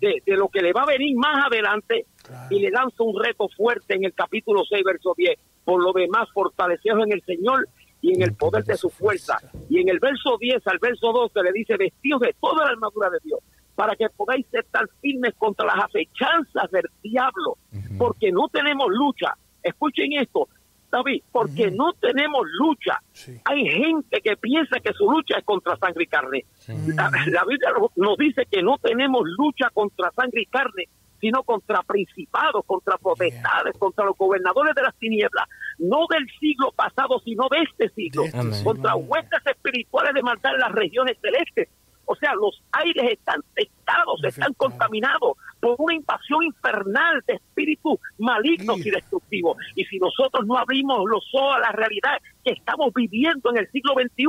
[SPEAKER 5] de, de lo que le va a venir más adelante
[SPEAKER 3] Claro.
[SPEAKER 5] y le lanza un reto fuerte en el capítulo 6, verso 10. Por lo demás, fortaleceos en el Señor y en el poder de su fuerza. Y en el verso 10 al verso 12 le dice, vestidos de toda la armadura de Dios, para que podáis estar firmes contra las acechanzas del diablo, porque no tenemos lucha. Escuchen esto, David, porque no tenemos lucha.
[SPEAKER 3] Sí.
[SPEAKER 5] Hay gente que piensa que su lucha es contra sangre y carne. La, la Biblia nos dice que no tenemos lucha contra sangre y carne, sino contra principados, contra potestades, contra los gobernadores de las tinieblas, no del siglo pasado, sino de este siglo,
[SPEAKER 3] De este
[SPEAKER 1] Amén.
[SPEAKER 5] contra
[SPEAKER 3] siglo.
[SPEAKER 5] huestes espirituales de maldad en las regiones celestes. O sea, los aires están testados, están contaminados por una invasión infernal de espíritus malignos y destructivos. Y si nosotros no abrimos los ojos a la realidad que estamos viviendo en el siglo XXI,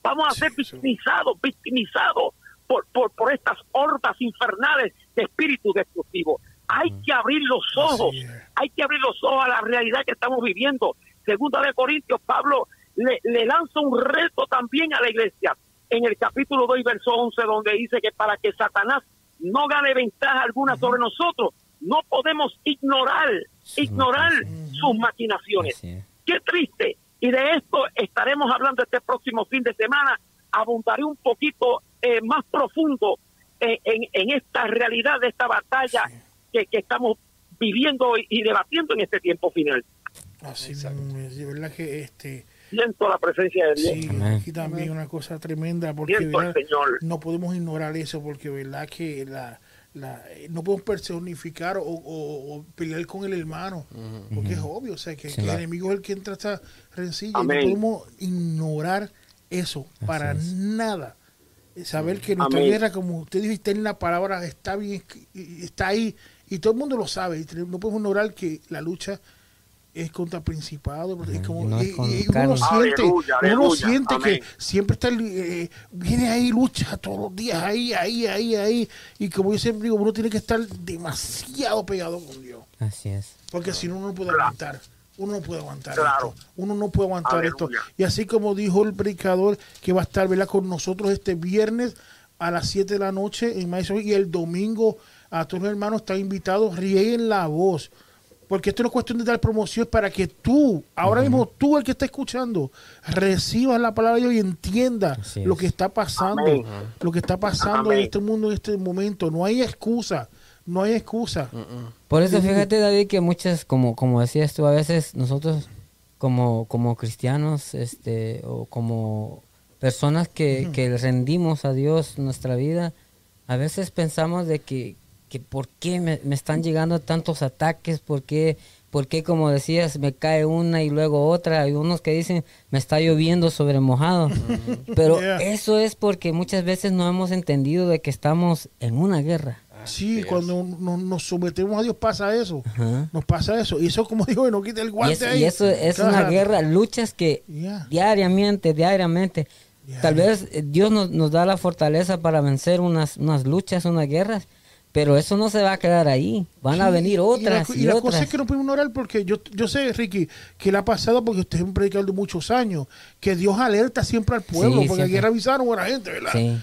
[SPEAKER 5] vamos a
[SPEAKER 3] Sí,
[SPEAKER 5] ser
[SPEAKER 3] sí.
[SPEAKER 5] victimizados, victimizados por, por, por estas hordas infernales de espíritus destructivos. Hay que abrir los ojos, hay que abrir los ojos a la realidad que estamos viviendo. Segunda de Corintios, Pablo le, le lanza un reto también a la iglesia en el capítulo 2, verso 11, donde dice que para que Satanás no gane ventaja alguna sobre nosotros, no podemos ignorar, ignorar sus maquinaciones. Qué triste. Y de esto estaremos hablando este próximo fin de semana. Abundaré un poquito eh, más profundo en, en- en esta realidad de esta batalla que, que estamos viviendo y, y debatiendo en este tiempo final.
[SPEAKER 3] Así es, de verdad que este
[SPEAKER 5] Siento la presencia de Dios.
[SPEAKER 3] sí,
[SPEAKER 1] Amén.
[SPEAKER 3] aquí también una cosa tremenda porque
[SPEAKER 5] Siento al
[SPEAKER 3] ¿verdad?
[SPEAKER 5] Señor.
[SPEAKER 3] no podemos ignorar eso porque verdad que la, la eh, no podemos personificar o, o- o pelear con el hermano porque es obvio o sea que,
[SPEAKER 1] Sí.
[SPEAKER 3] que el enemigo es el que entra a esta rencilla y no
[SPEAKER 5] Amén.
[SPEAKER 3] podemos ignorar eso para
[SPEAKER 1] es.
[SPEAKER 3] nada saber que nuestra
[SPEAKER 5] Amén.
[SPEAKER 3] guerra como usted dijo está en la palabra está bien está ahí y todo el mundo lo sabe y no podemos ignorar que la lucha es contra principado y como
[SPEAKER 1] no es
[SPEAKER 3] y-
[SPEAKER 1] con
[SPEAKER 3] y uno siente
[SPEAKER 5] Aleluya,
[SPEAKER 3] uno siente
[SPEAKER 5] amén.
[SPEAKER 3] que siempre está eh, viene ahí lucha todos los días ahí ahí ahí ahí y como yo siempre digo uno tiene que estar demasiado pegado con Dios
[SPEAKER 1] Así es.
[SPEAKER 3] porque si no uno no puede aguantar uno no puede aguantar
[SPEAKER 5] Claro.
[SPEAKER 3] esto uno no puede aguantar
[SPEAKER 5] Aleluya.
[SPEAKER 3] esto y así como dijo el predicador que va a estar ¿verdad? con nosotros este viernes a las 7 de la noche en Maestro y el domingo a todos los hermanos están invitados rieguen la voz porque esto no es cuestión de dar promoción es para que tú, ahora mismo tú el que está escuchando, recibas la palabra de Dios y entienda lo que está pasando,
[SPEAKER 5] Amén.
[SPEAKER 3] lo que está pasando en este mundo en este momento. No hay excusa, no hay excusa.
[SPEAKER 1] Por eso fíjate David que muchas, como, como decías tú, a veces nosotros como, como cristianos este, o como personas que, que rendimos a Dios nuestra vida, a veces pensamos de que, que por qué me, me están llegando tantos ataques, por qué, por qué, como decías, me cae una y luego otra. Hay unos que dicen, me está lloviendo sobre mojado. Pero
[SPEAKER 3] Yeah.
[SPEAKER 1] eso es porque muchas veces no hemos entendido de que estamos en una guerra.
[SPEAKER 3] Sí,
[SPEAKER 2] es.
[SPEAKER 3] cuando no- nos sometemos a Dios pasa eso.
[SPEAKER 1] Ajá.
[SPEAKER 3] Nos pasa eso. Y eso, como digo, no quita el
[SPEAKER 1] Y
[SPEAKER 3] guante ahí.
[SPEAKER 1] y eso es una guerra, luchas que diariamente, diariamente, tal vez eh, Dios nos, nos da la fortaleza para vencer unas, unas luchas, unas guerras, pero eso no se va a quedar ahí, van a
[SPEAKER 3] Sí,
[SPEAKER 1] venir
[SPEAKER 3] y la
[SPEAKER 1] otras y,
[SPEAKER 3] Y, la,
[SPEAKER 1] otras.
[SPEAKER 3] cosa es que no podemos ignorar porque yo, yo sé, Ricky, que le ha pasado porque usted es un predicador de muchos años, que Dios alerta siempre al pueblo,
[SPEAKER 1] Sí,
[SPEAKER 3] porque aquí
[SPEAKER 1] siempre.
[SPEAKER 3] revisaron a la gente, ¿verdad?
[SPEAKER 1] Sí,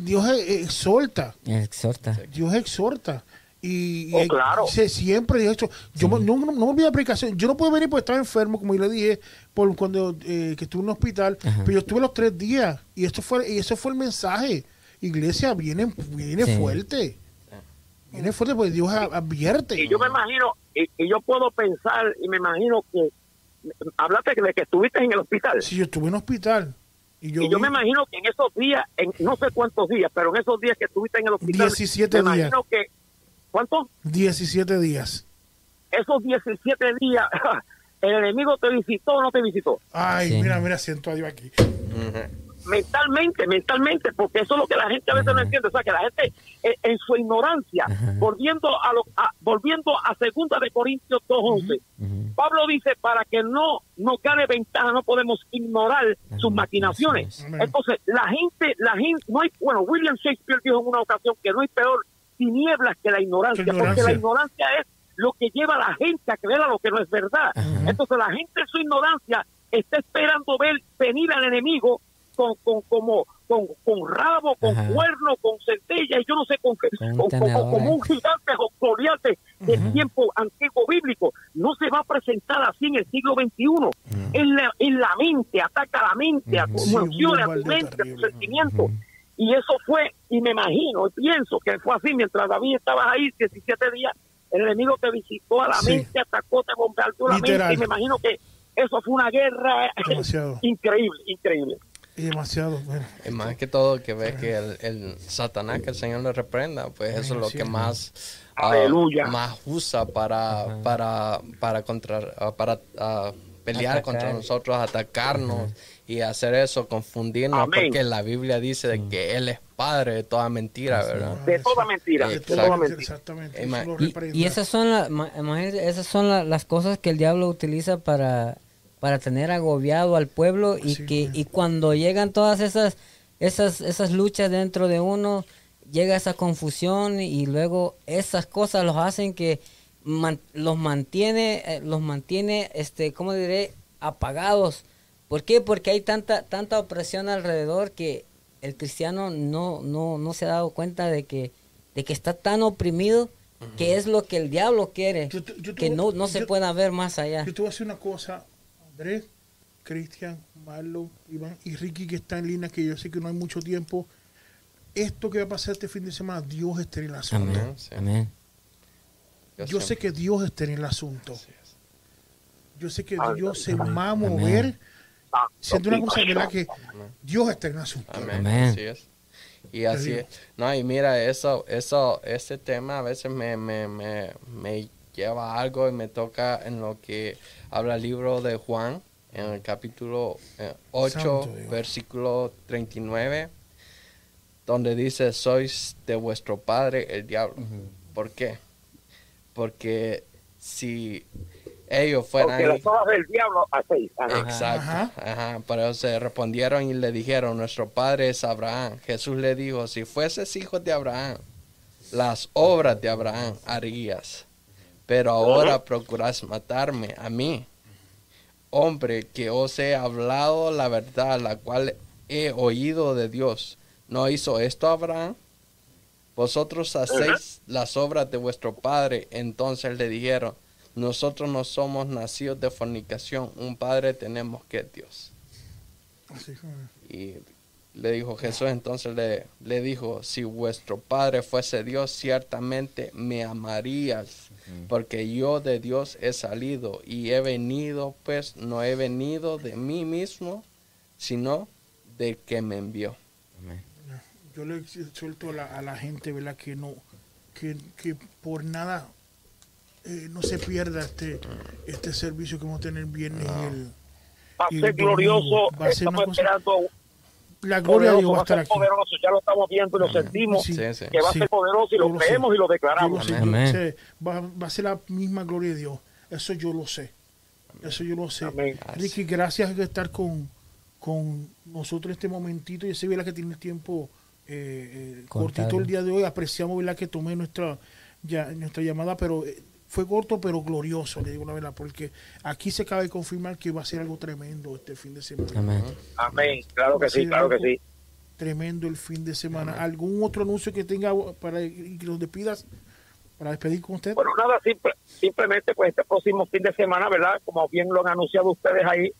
[SPEAKER 3] Dios eh, exhorta,
[SPEAKER 1] exhorta.
[SPEAKER 3] Dios exhorta. Y, y
[SPEAKER 5] Oh, claro.
[SPEAKER 3] se- siempre dice esto. Yo no, no, no me olvidé la predicación. Yo no puedo venir porque estaba enfermo, como yo le dije, por cuando eh, que estuve en un hospital.
[SPEAKER 1] Ajá.
[SPEAKER 3] Pero yo estuve los tres días. Y esto fue, y eso fue el mensaje. Iglesia, viene, viene
[SPEAKER 1] Sí.
[SPEAKER 3] fuerte. Viene fuerte porque Dios advierte.
[SPEAKER 5] Y yo me imagino, y, y yo puedo pensar, y me imagino que, hablaste de que estuviste en el hospital.
[SPEAKER 3] Si yo estuve en hospital y yo,
[SPEAKER 5] y yo
[SPEAKER 3] vi
[SPEAKER 5] me imagino que en esos días, en no sé cuántos días, pero en esos días que estuviste en el hospital,
[SPEAKER 3] 17
[SPEAKER 5] me
[SPEAKER 3] días.
[SPEAKER 5] imagino que, ¿cuántos?
[SPEAKER 3] 17 días.
[SPEAKER 5] Esos 17 días, el enemigo te visitó o no te visitó.
[SPEAKER 3] Ay,
[SPEAKER 1] Sí.
[SPEAKER 3] mira, mira, siento a Dios aquí.
[SPEAKER 2] Ujú.
[SPEAKER 5] Mentalmente, mentalmente, porque eso es lo que la gente a veces no entiende, o sea, que la gente eh, en su ignorancia, volviendo a lo a- volviendo a segunda de Corintios 2:11.
[SPEAKER 1] Ujú.
[SPEAKER 5] Pablo dice, para que no nos gane ventaja, no podemos ignorar sus maquinaciones. Entonces, la gente, la gente, no hay, bueno, William Shakespeare dijo en una ocasión que no hay peor tinieblas que la ignorancia. porque la ignorancia es lo que lleva a la gente a creer a lo que no es verdad. Entonces, la gente en su ignorancia está esperando ver venir al enemigo con, con, como, con, con rabo, con
[SPEAKER 1] Ajá.
[SPEAKER 5] cuerno, con centella, y yo no sé con qué,
[SPEAKER 1] Con
[SPEAKER 5] como
[SPEAKER 1] eh.
[SPEAKER 5] un gigante o Goliath del tiempo antiguo bíblico. No se va a presentar así en el siglo XXI. en, la, en la mente, ataca la mente, a tus emociones, a tu mente, a tus sentimientos. Y eso fue, y me imagino, y pienso que fue así, mientras David estaba ahí 17 días, el enemigo te visitó a la
[SPEAKER 3] Sí.
[SPEAKER 5] mente, atacó, te bombardeó la
[SPEAKER 3] Literal.
[SPEAKER 5] mente, y me imagino que eso fue una guerra
[SPEAKER 3] Demasiado.
[SPEAKER 5] increíble, increíble.
[SPEAKER 3] Y demasiado. bueno.
[SPEAKER 2] Y más que todo que ve que el, el Satanás, que el Señor le reprenda, pues eso es lo que más, ah,
[SPEAKER 5] Aleluya.
[SPEAKER 2] más usa para, para, para, contra, ah, para ah, pelear
[SPEAKER 1] Atacar.
[SPEAKER 2] contra nosotros, atacarnos y hacer eso, confundirnos,
[SPEAKER 5] Amén.
[SPEAKER 2] porque la Biblia dice de que Él es Padre de toda mentira, ¿verdad?
[SPEAKER 5] De toda mentira, de
[SPEAKER 2] Exacto.
[SPEAKER 5] toda mentira.
[SPEAKER 3] Exactamente.
[SPEAKER 1] Y, esas son, la- esas son la- las cosas que el diablo utiliza para, para tener agobiado al pueblo y
[SPEAKER 3] Sí,
[SPEAKER 1] que y cuando llegan todas esas esas esas luchas dentro de uno llega esa confusión y luego esas cosas los hacen que man- los mantiene eh, los mantiene este cómo diré apagados. ¿por qué? porque hay tanta tanta opresión alrededor que el cristiano no no no se ha dado cuenta de que de que está tan oprimido que es lo que el diablo quiere
[SPEAKER 3] Yo te- yo te
[SPEAKER 1] que
[SPEAKER 3] voy-
[SPEAKER 1] no no se
[SPEAKER 3] yo-
[SPEAKER 1] pueda ver más allá.
[SPEAKER 3] Yo te voy a decir una cosa, Andrés, Cristian, Marlon, Iván y Ricky que está en línea, que yo sé que no hay mucho tiempo. Esto que va a pasar este fin de semana, Dios está en el asunto.
[SPEAKER 1] amén
[SPEAKER 2] Amén, sí.
[SPEAKER 1] amén
[SPEAKER 3] Yo sé que Dios está en el asunto. Yo sé que
[SPEAKER 5] Amén.
[SPEAKER 3] Dios se va a mover. Siento una cosa. ¿verdad? Que Dios está en el asunto.
[SPEAKER 2] Amén.
[SPEAKER 1] Amén.
[SPEAKER 2] Así es. Y así es. No, y mira, eso, eso, ese tema a veces me, me, me, me lleva algo y me toca en lo que habla el libro de Juan, en el capítulo eh, 8,
[SPEAKER 3] Santo Dios.
[SPEAKER 2] versículo 39, donde dice, sois de vuestro padre el diablo. ¿Por qué? Porque si ellos fueran...
[SPEAKER 5] Porque las obras del diablo hacéis. Ajá.
[SPEAKER 2] Exacto.
[SPEAKER 3] Ajá.
[SPEAKER 2] Ajá. Pero se respondieron y le dijeron, nuestro padre es Abraham. Jesús le dijo, si fueses hijo de Abraham, las obras de Abraham harías. Pero ahora procuras matarme a mí, hombre que os he hablado la verdad, la cual he oído de Dios. ¿No hizo esto Abraham? Vosotros hacéis las obras de vuestro padre. Entonces le dijeron, nosotros no somos nacidos de fornicación, un padre tenemos que es Dios.
[SPEAKER 3] Así.
[SPEAKER 2] Y le dijo Jesús, entonces le, le dijo, si vuestro padre fuese Dios, ciertamente me amarías, porque yo de Dios he salido y he venido, pues no he venido de mí mismo, sino de que me envió.
[SPEAKER 3] Yo le suelto a la, a la gente, ¿verdad? Que no, que, que por nada eh, no se pierda este, este servicio que vamos a tener el viernes y el,
[SPEAKER 5] Va a
[SPEAKER 3] y
[SPEAKER 5] ser
[SPEAKER 3] el domingo.
[SPEAKER 5] glorioso.
[SPEAKER 3] Va a ser
[SPEAKER 5] Estamos esperando
[SPEAKER 3] la gloria de Dios va a
[SPEAKER 5] va a
[SPEAKER 3] estar
[SPEAKER 5] ser
[SPEAKER 3] aquí.
[SPEAKER 5] poderoso. Ya lo estamos viendo y lo sentimos.
[SPEAKER 3] Sí.
[SPEAKER 2] Sí, sí.
[SPEAKER 5] Que va
[SPEAKER 3] Sí.
[SPEAKER 5] a ser poderoso y
[SPEAKER 3] Yo
[SPEAKER 5] lo creemos y lo
[SPEAKER 3] Yo
[SPEAKER 5] declaramos.
[SPEAKER 3] lo sé, yo
[SPEAKER 1] Amén.
[SPEAKER 3] sé. Va, va a ser la misma gloria de Dios. Eso yo lo sé. Eso yo lo sé.
[SPEAKER 5] Amén.
[SPEAKER 3] Ricky, gracias por estar con, con nosotros este momentito. Yo sé ¿verdad? que tienes tiempo eh, eh, cortito el día de hoy. Apreciamos ¿verdad? que tomé nuestra, ya, nuestra llamada, pero eh, fue corto pero glorioso, le digo la verdad, porque aquí se acaba de confirmar que va a ser algo tremendo este fin de semana.
[SPEAKER 1] amén
[SPEAKER 5] Amén. Claro que sí, claro que sí.
[SPEAKER 3] Tremendo el fin de semana. ¿Algún otro anuncio que tenga para y que nos despidas? Para despedir con usted.
[SPEAKER 5] Bueno, nada, simple- simplemente pues este próximo fin de semana, ¿verdad? Como bien lo han anunciado ustedes ahí,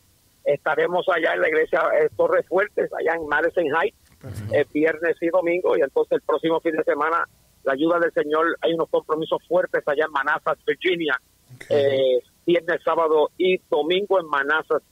[SPEAKER 5] estaremos allá en la iglesia eh, Torres Fuertes, allá en Madison Heights, el viernes y domingo, y entonces el próximo fin de semana la ayuda del Señor, hay unos compromisos fuertes allá en Manassas, Virginia, eh, viernes, sábado y domingo en Manassas,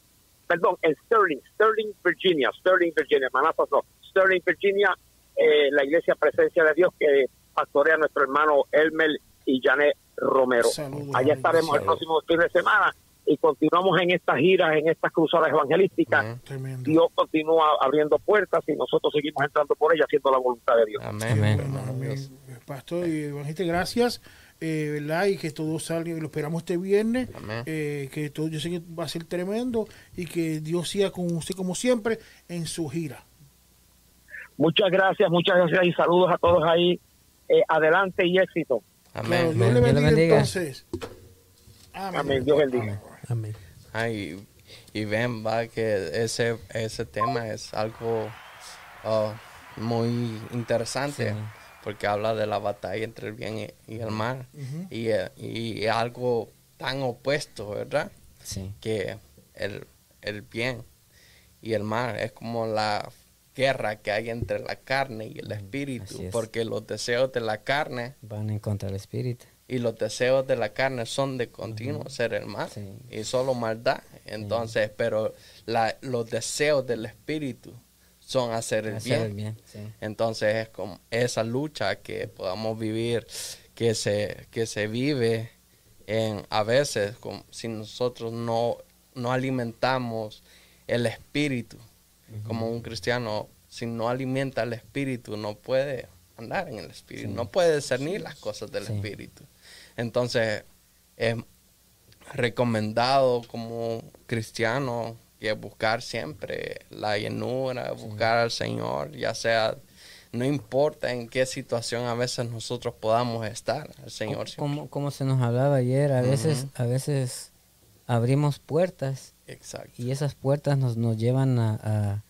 [SPEAKER 5] perdón, en Sterling, Sterling, Virginia, Sterling, Virginia, Manassas no, Sterling, Virginia, eh, la iglesia Presencia de Dios que pastorea nuestro hermano Elmer y Janet Romero.
[SPEAKER 3] Saludos,
[SPEAKER 5] Allá estaremos el próximo fin de semana y continuamos en estas giras, en estas cruzadas evangelísticas. Dios continúa abriendo puertas y nosotros seguimos entrando por ellas haciendo la voluntad de Dios.
[SPEAKER 2] Amén.
[SPEAKER 1] Amén.
[SPEAKER 3] Bueno, amén. Pastor y evangelista, gracias. Eh, ¿verdad? Y que todo salga, y lo esperamos este viernes.
[SPEAKER 2] Amén.
[SPEAKER 3] eh, que todo, yo sé que va a ser tremendo y que Dios siga con usted como siempre en su gira.
[SPEAKER 5] Muchas gracias, muchas gracias y saludos a todos ahí. Eh, adelante y éxito.
[SPEAKER 3] Claro,
[SPEAKER 2] Amén.
[SPEAKER 3] Dios le
[SPEAKER 1] Dios le
[SPEAKER 3] bendiga,
[SPEAKER 1] bendiga.
[SPEAKER 3] entonces. Amén.
[SPEAKER 5] Amén, Dios bendiga.
[SPEAKER 1] Amén.
[SPEAKER 2] Ay, y ven, va, que ese, ese tema es algo ah, muy interesante,
[SPEAKER 1] Sí.
[SPEAKER 2] porque habla de la batalla entre el bien y, y el mal, y, eh, y algo tan opuesto, ¿verdad?
[SPEAKER 1] Sí.
[SPEAKER 2] Que el, el bien y el mal es como la guerra que hay entre la carne y el espíritu,
[SPEAKER 1] es.
[SPEAKER 2] porque los deseos de la carne
[SPEAKER 1] Van en contra del espíritu.
[SPEAKER 2] Y los deseos de la carne son de continuo ser el mal
[SPEAKER 1] Sí.
[SPEAKER 2] y solo maldad. Entonces, pero la, los deseos del espíritu son hacer el
[SPEAKER 1] Hacer
[SPEAKER 2] bien.
[SPEAKER 1] el bien. Sí.
[SPEAKER 2] Entonces es como esa lucha que podamos vivir, que se, que se vive en a veces como si nosotros no, no alimentamos el espíritu. Como un cristiano, si no alimenta el espíritu, no puede andar en el espíritu, no puede discernir las cosas del
[SPEAKER 1] Sí.
[SPEAKER 2] espíritu. Entonces, es recomendado como cristiano que buscar siempre la llenura, buscar al Señor, ya sea, no importa en qué situación a veces nosotros podamos estar, el Señor siempre.
[SPEAKER 1] Como, como se nos hablaba ayer, a veces, a veces abrimos puertas
[SPEAKER 2] Exacto.
[SPEAKER 1] y esas puertas nos, nos llevan a,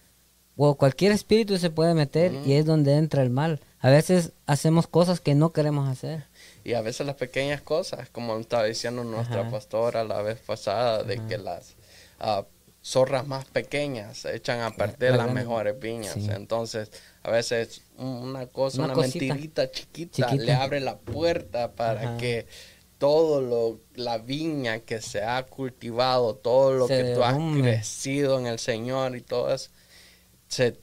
[SPEAKER 1] cualquier espíritu se puede meter y es donde entra el mal. A veces hacemos cosas que no queremos hacer.
[SPEAKER 2] Y a veces las pequeñas cosas, como estaba diciendo nuestra
[SPEAKER 1] Ajá.
[SPEAKER 2] pastora la vez pasada, de que las ah, zorras más pequeñas echan a perder
[SPEAKER 1] la
[SPEAKER 2] las mejores viñas.
[SPEAKER 1] sí.
[SPEAKER 2] Entonces, a veces un- una cosa,
[SPEAKER 1] Una
[SPEAKER 2] mentirita chiquita,
[SPEAKER 1] Chiquita.
[SPEAKER 2] le abre la puerta para
[SPEAKER 1] Ajá.
[SPEAKER 2] que todo lo, la viña que se ha cultivado, todo lo
[SPEAKER 1] Se
[SPEAKER 2] que tú has crecido en el Señor y todo eso, se,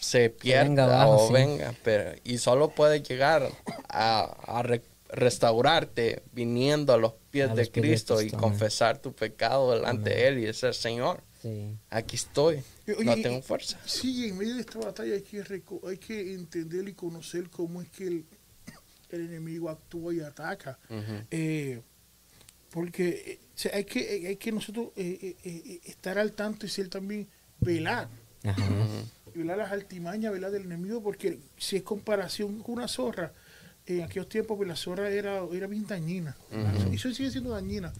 [SPEAKER 2] se pierda
[SPEAKER 1] venga abajo,
[SPEAKER 2] o
[SPEAKER 1] sí.
[SPEAKER 2] venga, pero y solo puede llegar a, a re- restaurarte viniendo a los pies
[SPEAKER 1] A
[SPEAKER 2] de
[SPEAKER 1] los pies de
[SPEAKER 2] Cristo, y confesar tu pecado delante de Él y decir, Señor,
[SPEAKER 1] Sí.
[SPEAKER 2] aquí estoy,
[SPEAKER 3] Oye,
[SPEAKER 2] no tengo fuerza.
[SPEAKER 3] Sí, en medio de esta batalla hay que, reco- hay que entender y conocer cómo es que el, el enemigo actúa y ataca. Eh, porque eh, o sea, hay, que, hay que nosotros eh, estar al tanto y ser también velar.
[SPEAKER 1] Ajá.
[SPEAKER 3] velar las altimañas ¿verdad? del enemigo, porque si es comparación con una zorra, en aquellos tiempos pues, la zorra era, era bien dañina. Y eso sigue siendo dañina.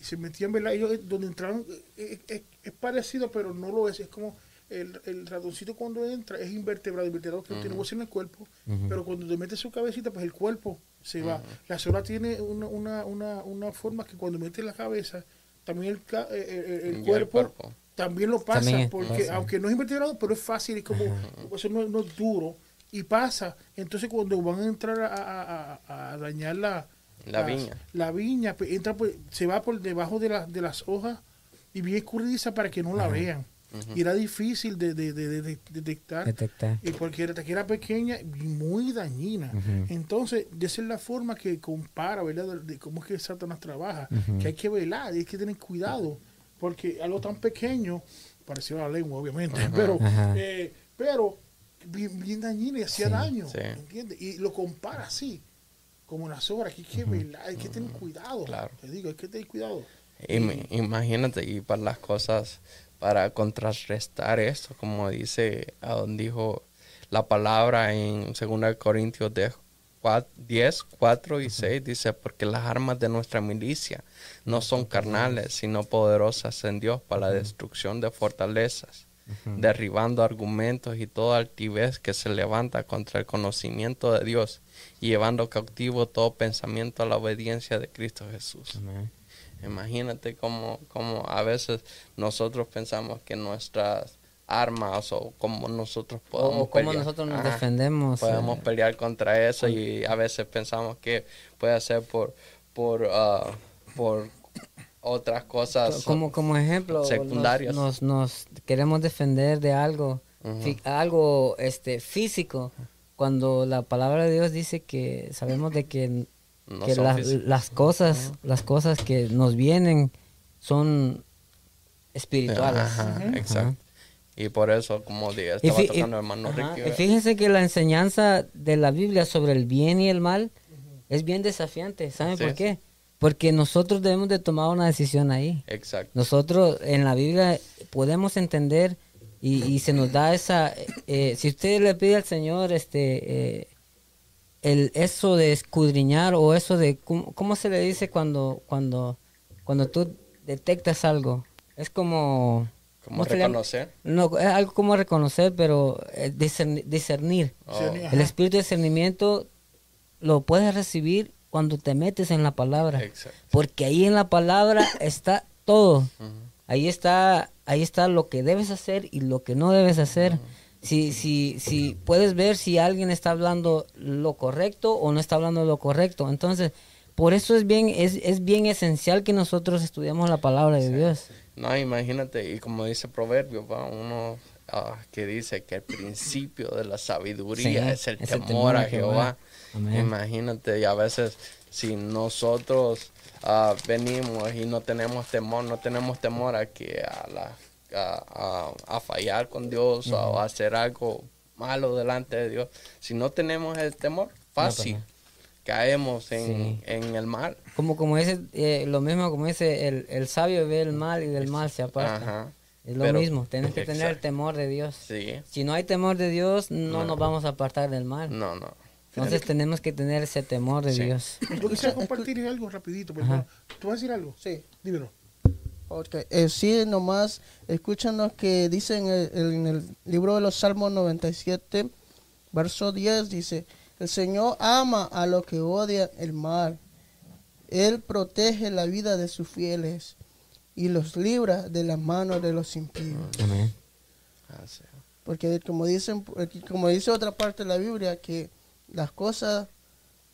[SPEAKER 3] Y se metían, ¿verdad? Ellos eh, donde entraron, eh, eh, eh, es parecido, pero no lo es. Es como el, el ratoncito cuando entra es invertebrado, invertebrado que no tiene hueso en el cuerpo, pero cuando te mete su cabecita, pues el cuerpo se va. La zorra tiene una, una, una, una forma que cuando mete la cabeza, también el, el,
[SPEAKER 2] el
[SPEAKER 3] cuerpo,
[SPEAKER 2] cuerpo.
[SPEAKER 3] también lo pasa,
[SPEAKER 1] También
[SPEAKER 3] porque
[SPEAKER 1] pasa.
[SPEAKER 3] aunque no es invertebrado, pero es fácil, es como, eso no, no es duro, y pasa. Entonces cuando van a entrar a, a- a- dañar la,
[SPEAKER 2] La viña.
[SPEAKER 3] la viña, pues, entra, pues, se va por debajo de, la- de las hojas y bien escurridiza para que no la vean. Y era difícil de, de- de- de- de detectar.
[SPEAKER 1] Detectar.
[SPEAKER 3] Y porque era, que era pequeña y muy dañina. Entonces, de esa es la forma que compara, ¿verdad? De, de cómo es que Satanás trabaja. Que hay que velar y hay que tener cuidado. Porque algo tan pequeño, parecido a la lengua, obviamente, pero, eh, pero bien, bien dañina y hacía daño.
[SPEAKER 2] sí.
[SPEAKER 3] ¿Entiendes? Y lo compara así, como la sobra. Que hay que velar, hay que tener cuidado.
[SPEAKER 2] Claro.
[SPEAKER 3] Te digo, hay que tener cuidado.
[SPEAKER 2] Im- Imagínate, y para las cosas, para contrarrestar esto, como dice, a donde dijo la palabra en 2 Corintios 10, 4, 10, 4 y 6, dice, porque las armas de nuestra milicia no son carnales, sino poderosas en Dios para la destrucción de fortalezas, derribando argumentos y toda altivez que se levanta contra el conocimiento de Dios, y llevando cautivo todo pensamiento a la obediencia de Cristo Jesús.
[SPEAKER 1] Amén.
[SPEAKER 2] Imagínate cómo, cómo a veces nosotros pensamos que nuestras armas o cómo nosotros podemos
[SPEAKER 1] o cómo
[SPEAKER 2] pelear.
[SPEAKER 1] nosotros nos
[SPEAKER 2] Ajá.
[SPEAKER 1] defendemos.
[SPEAKER 2] Podemos
[SPEAKER 1] eh,
[SPEAKER 2] pelear contra eso y a veces pensamos que puede ser por por ah, por otras cosas
[SPEAKER 1] como, como ejemplo, nos-
[SPEAKER 2] secundarias.
[SPEAKER 1] Nos, nos queremos defender de algo, fi- algo este físico, cuando la palabra de Dios dice que sabemos de que,
[SPEAKER 2] No
[SPEAKER 1] que las- las cosas, las cosas que nos vienen son espirituales.
[SPEAKER 2] Ajá, exacto. Y por eso, como dije,
[SPEAKER 1] Y,
[SPEAKER 2] estaba
[SPEAKER 1] y-
[SPEAKER 2] tocando el hermano
[SPEAKER 1] ajá,
[SPEAKER 2] Ricky.
[SPEAKER 1] y fíjense que la enseñanza de la Biblia sobre el bien y el mal es bien desafiante. ¿Saben
[SPEAKER 2] Sí.
[SPEAKER 1] por qué? Porque nosotros debemos de tomar una decisión ahí.
[SPEAKER 2] Exacto.
[SPEAKER 1] Nosotros en la Biblia podemos entender y, y se nos da esa... eh, si usted le pide al Señor este eh, el eso de escudriñar o eso de... ¿Cómo, cómo se le dice cuando, cuando, cuando tú detectas algo? Es como...
[SPEAKER 2] Como reconocer.
[SPEAKER 1] No, es algo como reconocer, pero eh, discernir.
[SPEAKER 2] Oh,
[SPEAKER 3] Discernir.
[SPEAKER 1] El espíritu de discernimiento lo puedes recibir cuando te metes en la palabra.
[SPEAKER 2] Exacto.
[SPEAKER 1] Porque ahí en la palabra está todo. Ahí está, ahí está lo que debes hacer y lo que no debes hacer. Si, si, si puedes ver si alguien está hablando lo correcto o no está hablando lo correcto. Entonces, por eso es bien, es, es bien esencial que nosotros estudiemos la palabra de Dios.
[SPEAKER 2] No, imagínate, y como dice Proverbio, va, uno ah, que dice que el principio de la sabiduría
[SPEAKER 1] Sí,
[SPEAKER 2] es el
[SPEAKER 1] es el
[SPEAKER 2] temor a Jehová.
[SPEAKER 1] Amén.
[SPEAKER 2] Imagínate, y a veces si nosotros ah, venimos y no tenemos temor, no tenemos temor a que a, la, a, a- a fallar con Dios o a hacer algo malo delante de Dios, si no tenemos el temor, fácil,
[SPEAKER 1] pasa.
[SPEAKER 2] caemos en,
[SPEAKER 1] Sí.
[SPEAKER 2] en el mal.
[SPEAKER 1] Como, como dice, eh, lo mismo como dice, el, el sabio ve el mal y del mal se aparta.
[SPEAKER 2] Ajá.
[SPEAKER 1] Es lo
[SPEAKER 2] Pero-
[SPEAKER 1] mismo, tienes que tener el temor de Dios.
[SPEAKER 2] Sí,
[SPEAKER 1] Si no hay temor de Dios, no,
[SPEAKER 2] No.
[SPEAKER 1] nos vamos a apartar del mal.
[SPEAKER 2] no, no.
[SPEAKER 1] Entonces tenemos que tener ese temor de
[SPEAKER 2] Sí.
[SPEAKER 1] Dios.
[SPEAKER 3] Yo quisiera compartir algo rapidito, perdón. ¿Tú vas a decir algo?
[SPEAKER 4] Sí.
[SPEAKER 3] Dímelo.
[SPEAKER 4] Ok, eh, sí, nomás escuchan lo que dice en el, en el libro de los Salmos 97, verso 10, dice, el Señor ama a los que odian el mal, Él protege la vida de sus fieles y los libra de las manos de los impíos.
[SPEAKER 1] Amén.
[SPEAKER 4] Porque como dicen, como dice otra parte de la Biblia, que las cosas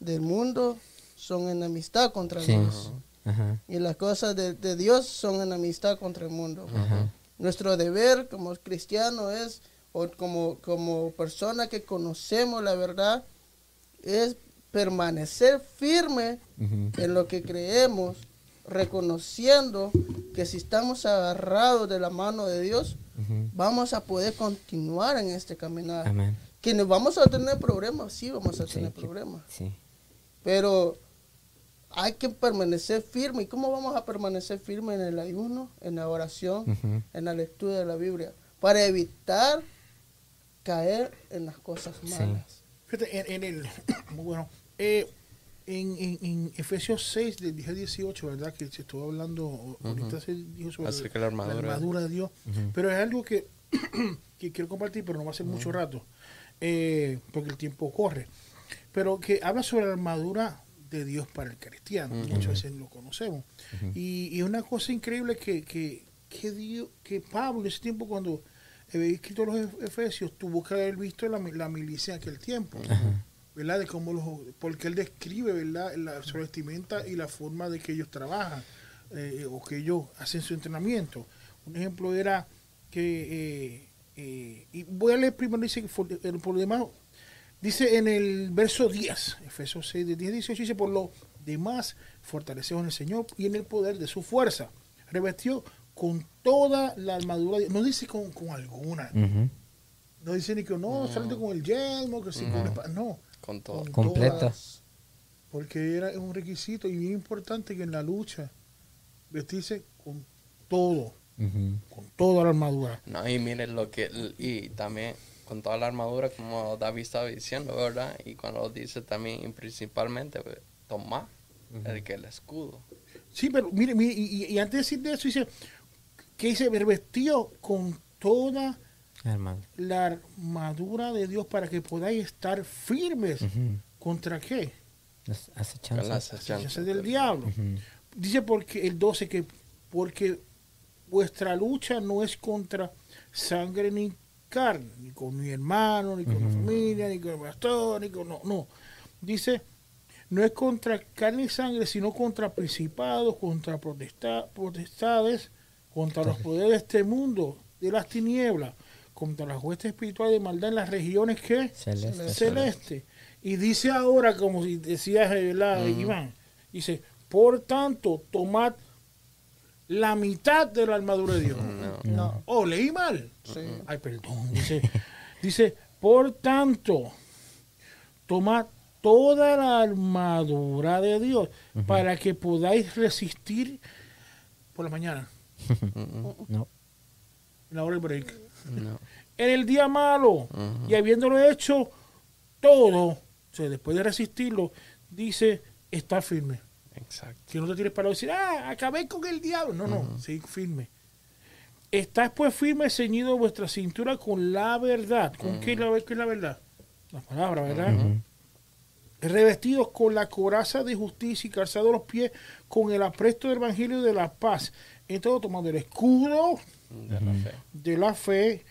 [SPEAKER 4] del mundo son enemistad contra
[SPEAKER 1] Sí.
[SPEAKER 4] Dios.
[SPEAKER 1] Ajá.
[SPEAKER 4] Y las cosas de, de Dios son enemistad contra el mundo.
[SPEAKER 1] Ajá.
[SPEAKER 4] Nuestro deber como cristianos es, o como, como persona que conocemos la verdad, es permanecer firme en lo que creemos, reconociendo que si estamos agarrados de la mano de Dios, vamos a poder continuar en este caminar.
[SPEAKER 1] Amén.
[SPEAKER 4] Que nos vamos a tener problemas, sí vamos a
[SPEAKER 1] Sí,
[SPEAKER 4] tener
[SPEAKER 1] que-
[SPEAKER 4] problemas,
[SPEAKER 1] Sí.
[SPEAKER 4] pero hay que permanecer firme. ¿Y cómo vamos a permanecer firme en el ayuno, en la oración, en la lectura de la Biblia? Para evitar caer en las cosas
[SPEAKER 1] Sí.
[SPEAKER 4] malas.
[SPEAKER 3] Fíjate, en, en el. Muy bueno. Eh, en, en, en Efesios 6, del 10 al 18, ¿verdad? Que se estuvo hablando, ahorita se dijo sobre
[SPEAKER 2] Acerca la armadura.
[SPEAKER 3] de Dios. Pero es algo que, que quiero compartir, pero no va a ser mucho rato, eh, porque el tiempo corre. Pero que habla sobre la armadura de Dios para el cristiano. Muchas veces lo conocemos. y, y una cosa increíble que, que, que, Dios, que Pablo, en ese tiempo, cuando había escrito los Ef- Efesios, tuvo que haber visto la milicia en aquel tiempo. ¿verdad? De cómo los, porque él describe, ¿verdad? La, su vestimenta y la forma de que ellos trabajan eh, o que ellos hacen su entrenamiento. Un ejemplo era que, eh, eh, y voy a leer primero, dice, for- el por demás, dice en el verso 10, Efesios 6, de 10 a 18, dice, por lo demás, fortaleceos en el Señor y en el poder de su fuerza. Revestió con toda la armadura, no dice con, con alguna, no dice ni que no, solamente con el yelmo, que sí, con la espada, no.
[SPEAKER 2] Con todo.
[SPEAKER 3] Con
[SPEAKER 1] Completa.
[SPEAKER 3] todas, Porque era un requisito y bien importante que en la lucha vestirse con todo, Con toda la armadura.
[SPEAKER 2] No, y miren lo que, y también con toda la armadura, como David estaba diciendo, ¿verdad? Y cuando dice también, y principalmente, pues, tomar el que el escudo.
[SPEAKER 3] Sí, pero mire, mire y, y- antes de decir de eso, dice que dice revestido con toda
[SPEAKER 1] Hermano.
[SPEAKER 3] la armadura de Dios para que podáis estar firmes. ¿Contra qué?
[SPEAKER 1] Las acechanzas.
[SPEAKER 3] del diablo. Dice porque el 12 que porque vuestra lucha no es contra sangre ni carne, ni con mi hermano, ni con la familia, ni con el pastor, ni con... No, no. Dice, no es contra carne y sangre, sino contra principados, contra protesta- potestades, contra los poderes de este mundo, de las tinieblas, contra las huestes espirituales de maldad en las regiones que
[SPEAKER 1] Celeste.
[SPEAKER 3] celeste. Y dice ahora, como si decía ¿verdad, Iván, dice, por tanto, tomad la mitad de la armadura de Dios.
[SPEAKER 4] No.
[SPEAKER 3] Oh, leí mal.
[SPEAKER 4] Sí.
[SPEAKER 3] Ay, perdón. Dice, dice, por tanto, tomad toda la armadura de Dios para que podáis resistir por la mañana,
[SPEAKER 1] No.
[SPEAKER 3] en la hora del break.
[SPEAKER 2] No.
[SPEAKER 3] en el día malo y habiéndolo hecho todo, o sea, después de resistirlo, dice, está firme.
[SPEAKER 2] Exacto.
[SPEAKER 3] Que no te tires para decir, ah, acabé con el diablo. No, no, sí, firme. Estás pues firme, ceñido vuestra cintura con la verdad. ¿Con qué, la, qué es la verdad? La palabra, ¿verdad? Revestidos con la coraza de justicia y calzados los pies con el apresto del evangelio de la paz. Entonces, tomando el escudo
[SPEAKER 2] De la fe.
[SPEAKER 3] de la fe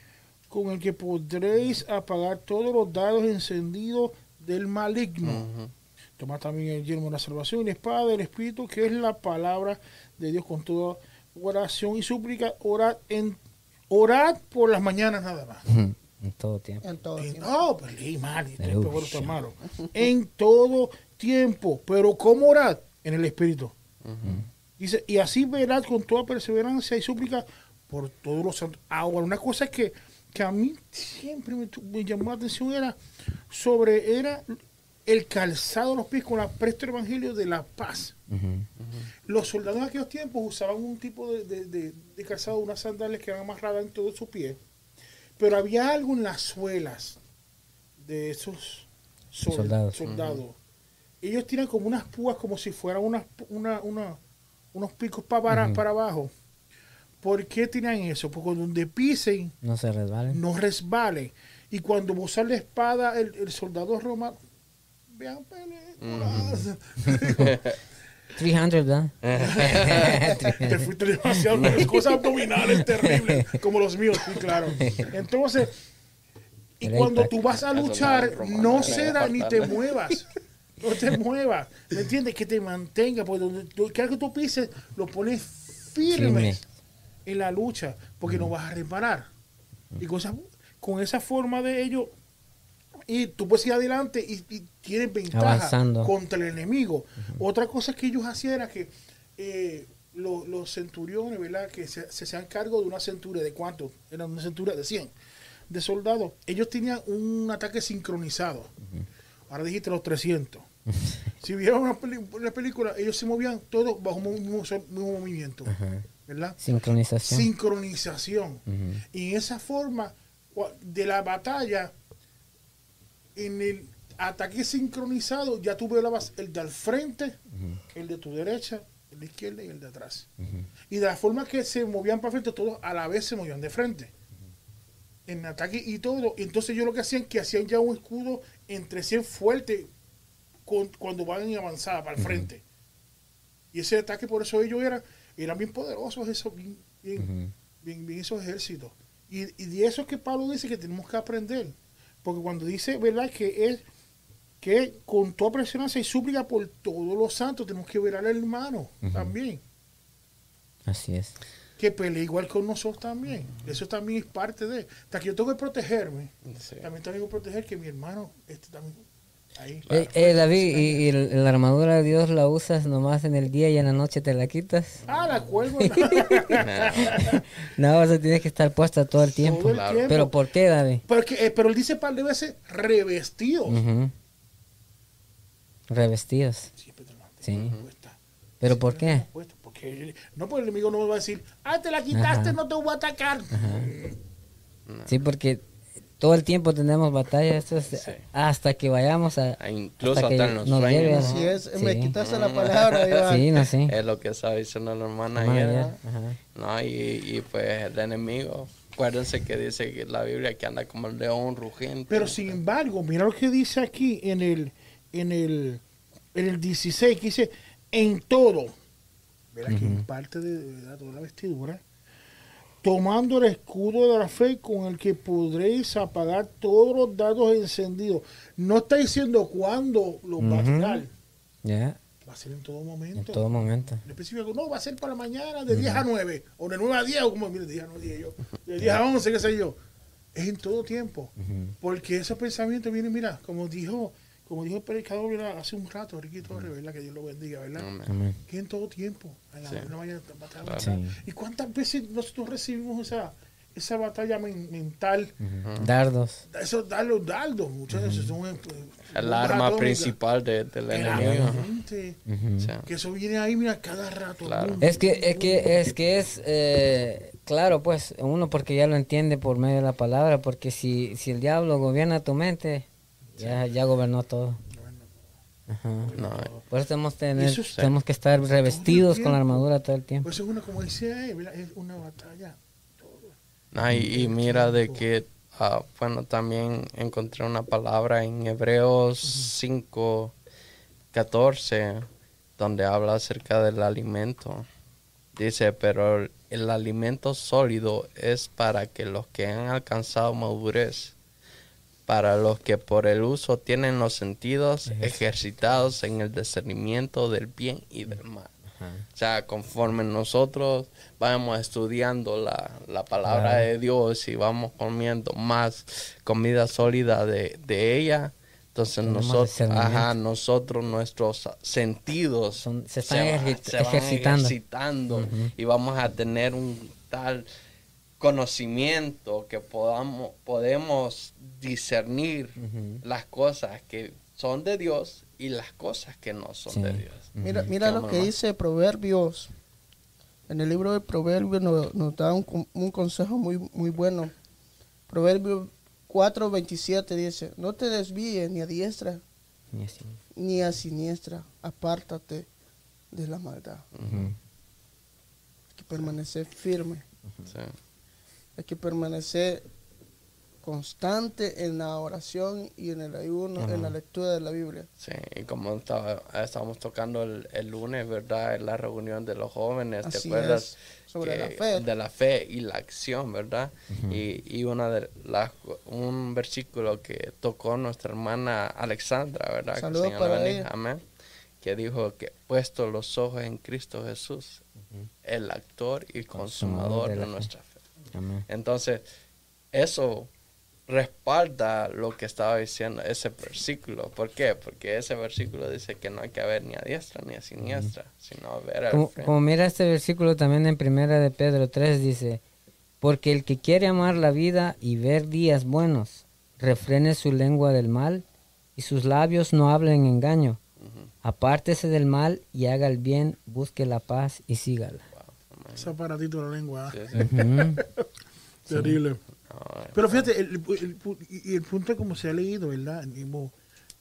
[SPEAKER 3] con el que podréis apagar todos los dados encendidos del maligno. Tomad también el yelmo de la salvación y la espada del Espíritu, que es la palabra de Dios con toda oración y súplica. Orad, en, orad por las mañanas nada más.
[SPEAKER 1] En todo tiempo.
[SPEAKER 4] En todo tiempo.
[SPEAKER 3] No, pues leí mal, estoy peor, malo. En todo tiempo. Pero ¿cómo orad? En el Espíritu. Dice, y así verás con toda perseverancia y súplica por todos los santos. Ahora, una cosa que, que a mí siempre me, me llamó la atención era sobre era el calzado de los pies con la presto evangelio de la paz. Los soldados en aquellos tiempos usaban un tipo de, de- de- de calzado, unas sandalias que eran amarradas en todo su pie. Pero había algo en las suelas de esos sol-
[SPEAKER 1] Soldados.
[SPEAKER 3] soldados. Ellos tiran como unas púas, como si fueran unas, pu- una, una- unos picos para, para abajo. ¿Por qué tiran eso? Porque donde pisen,
[SPEAKER 1] No se resbalen.
[SPEAKER 3] no resbalen. Y cuando usa la espada, el, el soldado romano. Vean películas.
[SPEAKER 1] 300, ¿verdad?
[SPEAKER 3] Te fuiste demasiado las cosas abdominales terribles, como los míos, sí, claro. Entonces, y cuando tú vas a luchar, no ceda ni te muevas. No te muevas. ¿Me entiendes? Que te mantenga, porque donde que tú pises, lo pones firme, en la lucha, porque no vas a reparar. Y con esa, con esa forma de ello, y tú puedes ir adelante y, y tienes ventaja
[SPEAKER 1] Avanzando.
[SPEAKER 3] contra el enemigo. Otra cosa que ellos hacían era que eh, lo- los centuriones, ¿verdad? Que se, se hacían cargo de una centura, ¿de cuánto? Era una centura de 100 de soldados. Ellos tenían un ataque sincronizado. Ahora dijiste los 300. si vieron una, película, ellos se movían todos bajo un mismo, movimiento. ¿Verdad?
[SPEAKER 1] Sincronización.
[SPEAKER 3] Sincronización. Y en esa forma de la batalla, en el ataque sincronizado, ya tú velabas el de al frente, el de tu derecha, el de izquierda y el de atrás. Y de la forma que se movían para frente, todos a la vez se movían de frente. En ataque y todo. Entonces yo lo que hacían, que hacían ya un escudo entre 100 fuerte con- cuando van en avanzada para el frente. Y ese ataque, por eso ellos eran, eran bien poderosos, esos, bien, bien, bien, bien esos ejércitos. Y, y de eso es que Pablo dice que tenemos que aprender. Porque cuando dice, ¿verdad? Que es que con toda presencia y súplica por todos los santos, tenemos que ver al hermano también.
[SPEAKER 1] Así es.
[SPEAKER 3] Que pelee igual con nosotros también. Eso también es parte de. Hasta que yo tengo que protegerme.
[SPEAKER 2] Sí.
[SPEAKER 3] También tengo que proteger que mi hermano este también. Ahí.
[SPEAKER 1] Eh, eh, David, ¿y, y la armadura de Dios la usas nomás en el día y en la noche te la quitas?
[SPEAKER 3] Ah, la cuelgo.
[SPEAKER 1] No, o sea, tienes que estar puesta todo el tiempo.
[SPEAKER 3] Todo el
[SPEAKER 2] Claro.
[SPEAKER 3] tiempo.
[SPEAKER 1] ¿Pero por qué, David?
[SPEAKER 3] Porque, eh, pero él dice par de veces revestidos.
[SPEAKER 1] Ujú. Revestidos.
[SPEAKER 3] Siempre te lo mantengo
[SPEAKER 1] Sí.
[SPEAKER 3] puesta.
[SPEAKER 1] ¿Pero por
[SPEAKER 3] Siempre
[SPEAKER 1] qué?
[SPEAKER 3] Porque el- no, porque el enemigo no me va a decir, ah, te la quitaste,
[SPEAKER 1] Ajá.
[SPEAKER 3] no te voy a atacar.
[SPEAKER 1] Sí, porque todo el tiempo tenemos batallas hasta que vayamos a...
[SPEAKER 2] Ah, Incluso
[SPEAKER 1] hasta que
[SPEAKER 2] hasta en los
[SPEAKER 1] nos
[SPEAKER 2] sueños.
[SPEAKER 1] lleve a-
[SPEAKER 2] ¿no?
[SPEAKER 4] Así es, me quitaste la palabra, Iván.
[SPEAKER 1] Sí, no sé.
[SPEAKER 2] Es lo que estaba diciendo la hermana ayer.
[SPEAKER 1] ayer,
[SPEAKER 2] ¿no?
[SPEAKER 1] ajá.
[SPEAKER 2] No, y, y pues el enemigo. Acuérdense que dice que la Biblia que anda como el león rugiente.
[SPEAKER 3] Pero sin embargo, mira lo que dice aquí en el, en el, en el 16, que dice, en todo, verá que en parte de, toda la vestidura, tomando el escudo de la fe con el que podréis apagar todos los dados encendidos. No está diciendo cuándo los va a tirar.
[SPEAKER 1] Ya,
[SPEAKER 3] Va a ser en todo
[SPEAKER 1] en
[SPEAKER 3] momento.
[SPEAKER 1] todo momento.
[SPEAKER 3] En específico, no, va a ser para mañana de 10 a 9, o de 9 a 10, o como, mire, de 10 a 9, 10 yo, de 10 a 11, qué sé yo. Es en todo tiempo. Porque ese pensamiento viene, mira, como dijo, como dijo el predicador ¿verdad? hace un rato, Ricky Torres, ¿verdad? Que Dios lo bendiga, ¿verdad?
[SPEAKER 2] Amén.
[SPEAKER 3] Que en todo tiempo. En la,
[SPEAKER 2] Sí.
[SPEAKER 3] mañana, batalla,
[SPEAKER 2] Claro.
[SPEAKER 3] batalla.
[SPEAKER 1] Sí.
[SPEAKER 3] ¿Y cuántas veces nosotros recibimos esa, esa batalla men- mental?
[SPEAKER 1] Dardos.
[SPEAKER 3] Esos dardos, dardos, muchas veces son eh,
[SPEAKER 2] El
[SPEAKER 3] bombas
[SPEAKER 2] arma principal de- del
[SPEAKER 3] la
[SPEAKER 2] enemigo.
[SPEAKER 1] Ujú.
[SPEAKER 2] Sí.
[SPEAKER 3] Que eso viene ahí, mira, cada rato.
[SPEAKER 2] Claro.
[SPEAKER 1] Es que, es que, es que es, eh, claro, pues, uno porque ya lo entiende por medio de la palabra, porque si, si el diablo gobierna tu mente, ya, ya gobernó todo. Ajá.
[SPEAKER 2] No,
[SPEAKER 1] Por eso tenemos, que tener-
[SPEAKER 3] Eso es-
[SPEAKER 1] tenemos que estar revestidos con la armadura todo el tiempo.
[SPEAKER 3] Pues es una, como decía es una batalla.
[SPEAKER 2] no, y, y mira de que, ah, bueno, también encontré una palabra en Hebreos 5, 14, donde habla acerca del alimento. Dice, pero el, el alimento sólido es para que los que han alcanzado madurez, para los que por el uso tienen los sentidos ejercitados en el discernimiento del bien y del mal. O sea, conforme nosotros vamos estudiando la, la palabra de Dios y vamos comiendo más comida sólida de, de ella, entonces nosotros, ajá, nosotros, nuestros sentidos
[SPEAKER 1] Son- se están
[SPEAKER 2] va-
[SPEAKER 1] ejercit-
[SPEAKER 2] se van
[SPEAKER 1] ejercitando.
[SPEAKER 2] ejercitando y vamos a tener un tal conocimiento que podamos, podemos discernir las cosas que son de Dios y las cosas que no son
[SPEAKER 1] Sí.
[SPEAKER 2] de Dios.
[SPEAKER 4] Mira, mira lo que dice Proverbios. En el libro de Proverbios nos, nos da un, un consejo muy, muy bueno. Proverbios 4:27 dice, no te desvíes ni a diestra ni a siniestra, apártate de la maldad.
[SPEAKER 1] Ujú.
[SPEAKER 4] Hay que permanecer firme,
[SPEAKER 2] Sí.
[SPEAKER 4] Hay que permanecer constante en la oración y en el ayuno, en la lectura de la Biblia.
[SPEAKER 2] Sí, y como estaba, estábamos tocando el, el lunes, ¿verdad? En la reunión de los jóvenes, ¿te
[SPEAKER 4] Así
[SPEAKER 2] acuerdas?
[SPEAKER 4] es, sobre la
[SPEAKER 2] Que-
[SPEAKER 4] fe.
[SPEAKER 2] De la fe y la acción, ¿verdad? y, y una de las, un versículo que tocó nuestra hermana Alexandra, ¿verdad? Que el
[SPEAKER 4] Saludos
[SPEAKER 2] la
[SPEAKER 4] para ella.
[SPEAKER 2] Amén. Que dijo que puesto los ojos en Cristo Jesús, el actor y consumador de,
[SPEAKER 1] de la fe.
[SPEAKER 2] nuestra fe.
[SPEAKER 1] Amén.
[SPEAKER 2] Entonces, eso respalda lo que estaba diciendo ese versículo. ¿Por qué? Porque ese versículo dice que no hay que ver ni a diestra ni a siniestra, sino ver al
[SPEAKER 1] Como,
[SPEAKER 2] frente.
[SPEAKER 1] como mira este versículo también en primera de Pedro 3 dice, porque el que quiere amar la vida y ver días buenos, refrene su lengua del mal y sus labios no hablen engaño. Apártese del mal y haga el bien, busque la paz y sígala.
[SPEAKER 3] Ese aparatito de la lengua. ¿ah?
[SPEAKER 2] Sí, sí.
[SPEAKER 1] Ujú.
[SPEAKER 3] Terrible.
[SPEAKER 2] No,
[SPEAKER 3] Pero fíjate, el, el- el pu- y el punto como se ha leído, ¿verdad? Hemos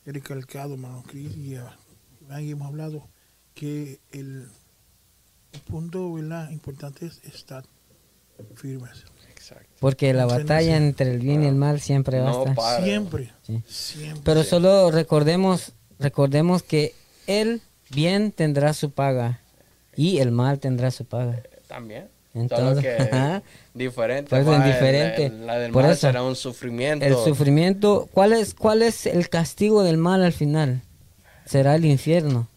[SPEAKER 3] recalcado, hermano Cris, y ah, y hemos hablado que el, el punto, ¿verdad? Importante es estar firmes.
[SPEAKER 2] exacto.
[SPEAKER 1] Porque la batalla entre el bien y el mal siempre va a estar.
[SPEAKER 3] Siempre,
[SPEAKER 1] Sí.
[SPEAKER 3] siempre.
[SPEAKER 1] Pero solo recordemos, recordemos que el bien tendrá su paga y el mal tendrá su paga.
[SPEAKER 2] También.
[SPEAKER 1] Entonces,
[SPEAKER 2] Solo que
[SPEAKER 1] ajá.
[SPEAKER 2] diferente. El-
[SPEAKER 1] diferente.
[SPEAKER 2] el- la del
[SPEAKER 1] Por
[SPEAKER 2] mal
[SPEAKER 1] eso.
[SPEAKER 2] será un sufrimiento.
[SPEAKER 1] El sufrimiento, ¿cuál es, ¿cuál es el castigo del mal al final? Será el infierno.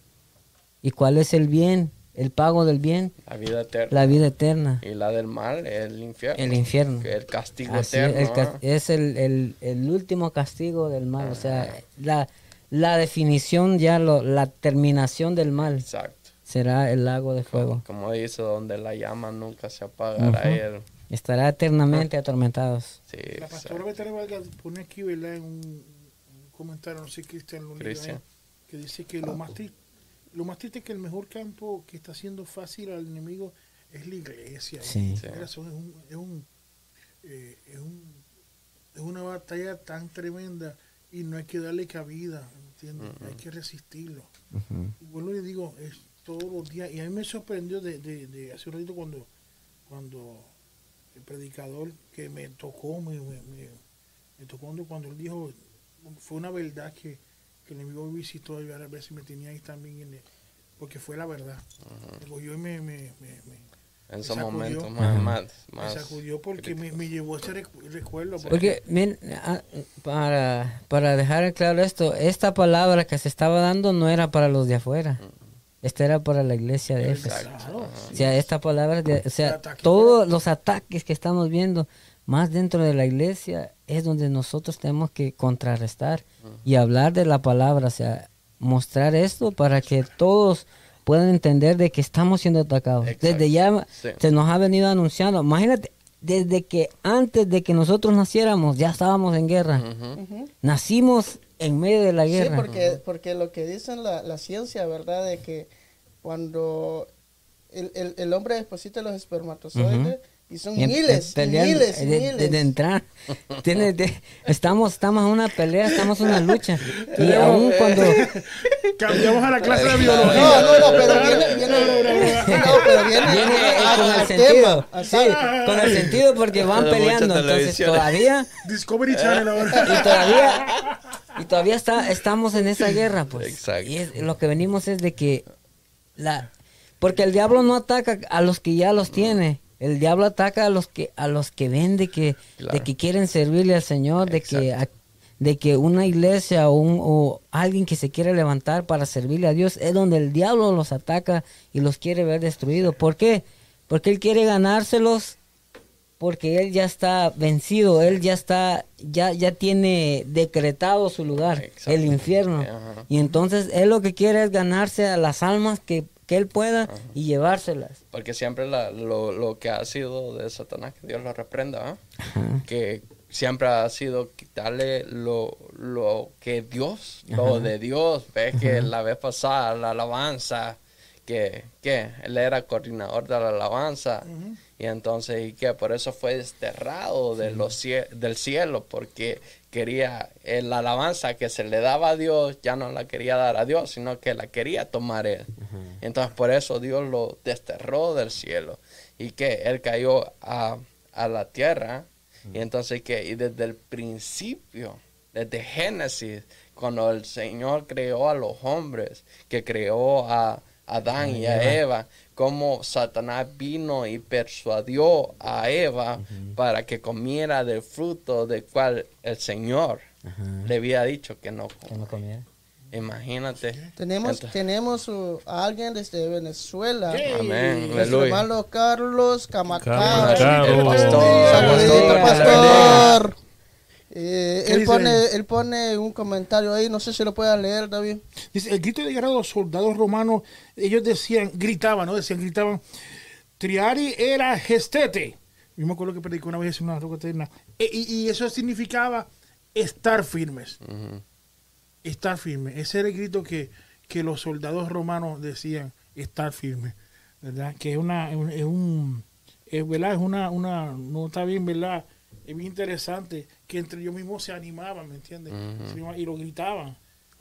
[SPEAKER 1] ¿Y cuál es el bien? El pago del bien,
[SPEAKER 2] La vida eterna.
[SPEAKER 1] la vida eterna,
[SPEAKER 2] Y la del mal, el infierno.
[SPEAKER 1] el infierno.
[SPEAKER 2] El castigo
[SPEAKER 1] Así es,
[SPEAKER 2] eterno.
[SPEAKER 1] es el, el- el último castigo del mal, o sea, la, la definición ya, lo, la terminación del mal
[SPEAKER 2] Exacto.
[SPEAKER 1] Será el lago de fuego.
[SPEAKER 2] Como dice, donde la llama nunca se apagará. Él.
[SPEAKER 1] Estará eternamente atormentados.
[SPEAKER 2] Sí,
[SPEAKER 3] La pastora Betania Vargas pone aquí, ¿verdad? En un, comentario, no sé, Cristian. ¿eh? que dice que lo más, triste, lo más triste es que el mejor campo que está haciendo fácil al enemigo es la iglesia. ¿eh?
[SPEAKER 1] Sí.
[SPEAKER 3] Es, un, es, un, eh, es, un- es una batalla tan tremenda y no hay que darle cabida, ¿entiendes? Hay que resistirlo.
[SPEAKER 1] Ujú.
[SPEAKER 3] Y vuelvo y le digo, es todos los días. Y a mí me sorprendió de, de, de hace un ratito cuando, cuando el predicador que me tocó, me, me, me- me tocó cuando, cuando él dijo, fue una verdad que, que el enemigo visitó y a ver si me tenía ahí también, en el- porque fue la verdad. Me cogió y me, me, me, me-
[SPEAKER 2] En esos
[SPEAKER 3] sacudió.
[SPEAKER 2] momentos más, más,
[SPEAKER 3] Me sacudió porque me, me llevó ese recu- recuerdo.
[SPEAKER 1] Porque, miren, ah, para, para dejar claro esto, esta palabra que se estaba dando no era para los de afuera. Esta era para la iglesia de Éfeso.
[SPEAKER 3] Claro,
[SPEAKER 1] O sea, esta palabra, de- o sea, todos los ataques que estamos viendo más dentro de la iglesia es donde nosotros tenemos que contrarrestar y hablar de la palabra, o sea, mostrar esto para que todos puedan entender de que estamos siendo atacados.
[SPEAKER 2] Exacto.
[SPEAKER 1] Desde ya
[SPEAKER 2] Sí.
[SPEAKER 1] se nos ha venido anunciando, imagínate, desde que antes de que nosotros naciéramos ya estábamos en guerra. Nacimos en medio de la
[SPEAKER 4] Sí,
[SPEAKER 1] guerra.
[SPEAKER 4] porque, porque lo que dicen la, la ciencia, ¿verdad? De que cuando el, el, el hombre deposita los espermatozoides, y son
[SPEAKER 1] Y
[SPEAKER 4] miles, y
[SPEAKER 1] peleando,
[SPEAKER 4] miles, y
[SPEAKER 1] eh, de-
[SPEAKER 4] miles.
[SPEAKER 1] Desde entrar. Tiene de- estamos, estamos en una pelea, estamos en una lucha. Y aún cuando.
[SPEAKER 3] Cambiamos a la clase de
[SPEAKER 4] No,
[SPEAKER 3] biología.
[SPEAKER 4] no, no, pero viene, viene, no, pero viene,
[SPEAKER 1] Viene eh,
[SPEAKER 4] al-
[SPEAKER 1] con el
[SPEAKER 4] tema,
[SPEAKER 1] sentido. Sí,
[SPEAKER 4] tema.
[SPEAKER 1] con el sentido porque van
[SPEAKER 2] De
[SPEAKER 1] peleando. Entonces todavía.
[SPEAKER 3] Discovery Channel
[SPEAKER 1] Y
[SPEAKER 3] ahora.
[SPEAKER 1] todavía. Y todavía está, estamos en esa guerra, pues.
[SPEAKER 2] Exacto.
[SPEAKER 1] Y es- lo que venimos es de que. la Porque el diablo no ataca a los que ya los tiene. El diablo ataca a los que a los que ven de que,
[SPEAKER 2] Claro.
[SPEAKER 1] de que quieren servirle al Señor, de que, a- de que una iglesia o, un, o alguien que se quiere levantar para servirle a Dios es donde el diablo los ataca y los quiere ver destruidos. ¿Por qué? Porque él quiere ganárselos porque él ya está vencido, él ya está, ya, ya tiene decretado su lugar, el infierno.
[SPEAKER 2] Ajá.
[SPEAKER 1] Y entonces él lo que quiere es ganarse a las almas que, que él pueda y llevárselas.
[SPEAKER 2] Porque siempre la- lo, lo que ha sido de Satanás, que Dios lo reprenda, ¿ah? que siempre ha sido quitarle lo, lo que Dios, lo de Dios. Ves que la vez pasada, la alabanza, que, que él era coordinador de la alabanza. Y entonces, y que por eso fue desterrado de los cie- del cielo, porque quería eh, la alabanza que se le daba a Dios, ya no la quería dar a Dios, sino que la quería tomar él. Entonces, por eso Dios lo desterró del cielo y que él cayó a, a la tierra. Y entonces, que y desde el principio, desde Génesis, cuando el Señor creó a los hombres, que creó a Adán y a Eva, como Satanás vino y persuadió a Eva para que comiera del fruto del cual el Señor le había dicho que no
[SPEAKER 1] Que no
[SPEAKER 2] comiera. Imagínate.
[SPEAKER 4] Tenemos,
[SPEAKER 2] Entonces-
[SPEAKER 4] tenemos uh, a alguien desde Venezuela.
[SPEAKER 2] Amén,
[SPEAKER 4] Nuestro
[SPEAKER 2] aleluya.
[SPEAKER 4] hermano Carlos. Camacaro.
[SPEAKER 2] El pastor.
[SPEAKER 4] Saludito, pastor. Eh,
[SPEAKER 3] ¿Qué
[SPEAKER 4] él, pone, él pone un comentario ahí, no sé si lo puedan leer, David.
[SPEAKER 3] Dice, el grito de guerra de los soldados romanos, ellos decían, gritaban, ¿no? Decían, gritaban, Triari era gestete. Yo me acuerdo que predicó una vez en una roca eterna. E- y, y eso significaba estar firmes.
[SPEAKER 2] Ujú.
[SPEAKER 3] Estar firmes. Ese era el grito que, que los soldados romanos decían, estar firmes. ¿Verdad? Que es una, es un- es un, es, ¿verdad? Es una, una, no está bien, ¿verdad? Es bien interesante que entre ellos mismos se animaban, ¿me entiendes?
[SPEAKER 2] Ujú.
[SPEAKER 3] Se animaban y lo gritaban.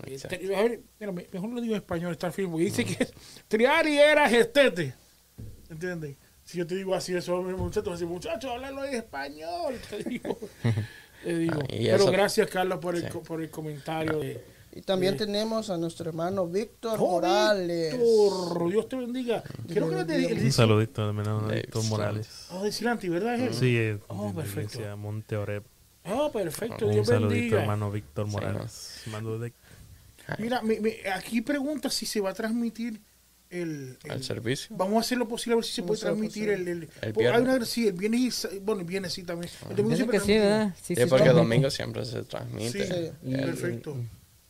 [SPEAKER 3] Eh, te- a ver, mira, me- mejor lo digo en español, estar firme, porque dice que Triari era gestete. ¿Entiendes? Si yo te digo así, eso, muchachos, así, muchachos, háblalo en español. Te digo. Te digo.
[SPEAKER 2] Ah,
[SPEAKER 3] Pero
[SPEAKER 2] eso-
[SPEAKER 3] gracias, Carlos, por el,
[SPEAKER 2] Sí.
[SPEAKER 3] por el comentario. De,
[SPEAKER 4] Y también
[SPEAKER 3] Sí.
[SPEAKER 4] tenemos a nuestro hermano Víctor
[SPEAKER 3] Oh,
[SPEAKER 4] Morales.
[SPEAKER 3] Víctor, Dios te bendiga. Creo que de,
[SPEAKER 6] Un
[SPEAKER 3] de,
[SPEAKER 6] saludito hermano Víctor Morales.
[SPEAKER 3] oh, de Silanti, ¿verdad? Es?
[SPEAKER 6] Sí, es
[SPEAKER 3] Oh, perfecto.
[SPEAKER 6] Monte Oreb.
[SPEAKER 3] Oh, perfecto,
[SPEAKER 6] Un
[SPEAKER 3] Dios
[SPEAKER 6] saludito
[SPEAKER 3] bendiga.
[SPEAKER 6] hermano Víctor Morales. Mando de
[SPEAKER 3] Mira, me- me- aquí pregunta si se va a transmitir el, el-
[SPEAKER 2] ¿El servicio?
[SPEAKER 3] Vamos a hacer lo posible a ver si se puede transmitir el, el,
[SPEAKER 2] El
[SPEAKER 3] pues, hay
[SPEAKER 2] viernes.
[SPEAKER 3] una- sí, el viernes y bueno, el viernes sí también. El domingo
[SPEAKER 1] Pienso
[SPEAKER 3] siempre
[SPEAKER 1] que sí. Sí,
[SPEAKER 2] Sí,
[SPEAKER 1] sí,
[SPEAKER 2] porque
[SPEAKER 1] está.
[SPEAKER 2] domingo siempre se transmite.
[SPEAKER 3] Sí, perfecto.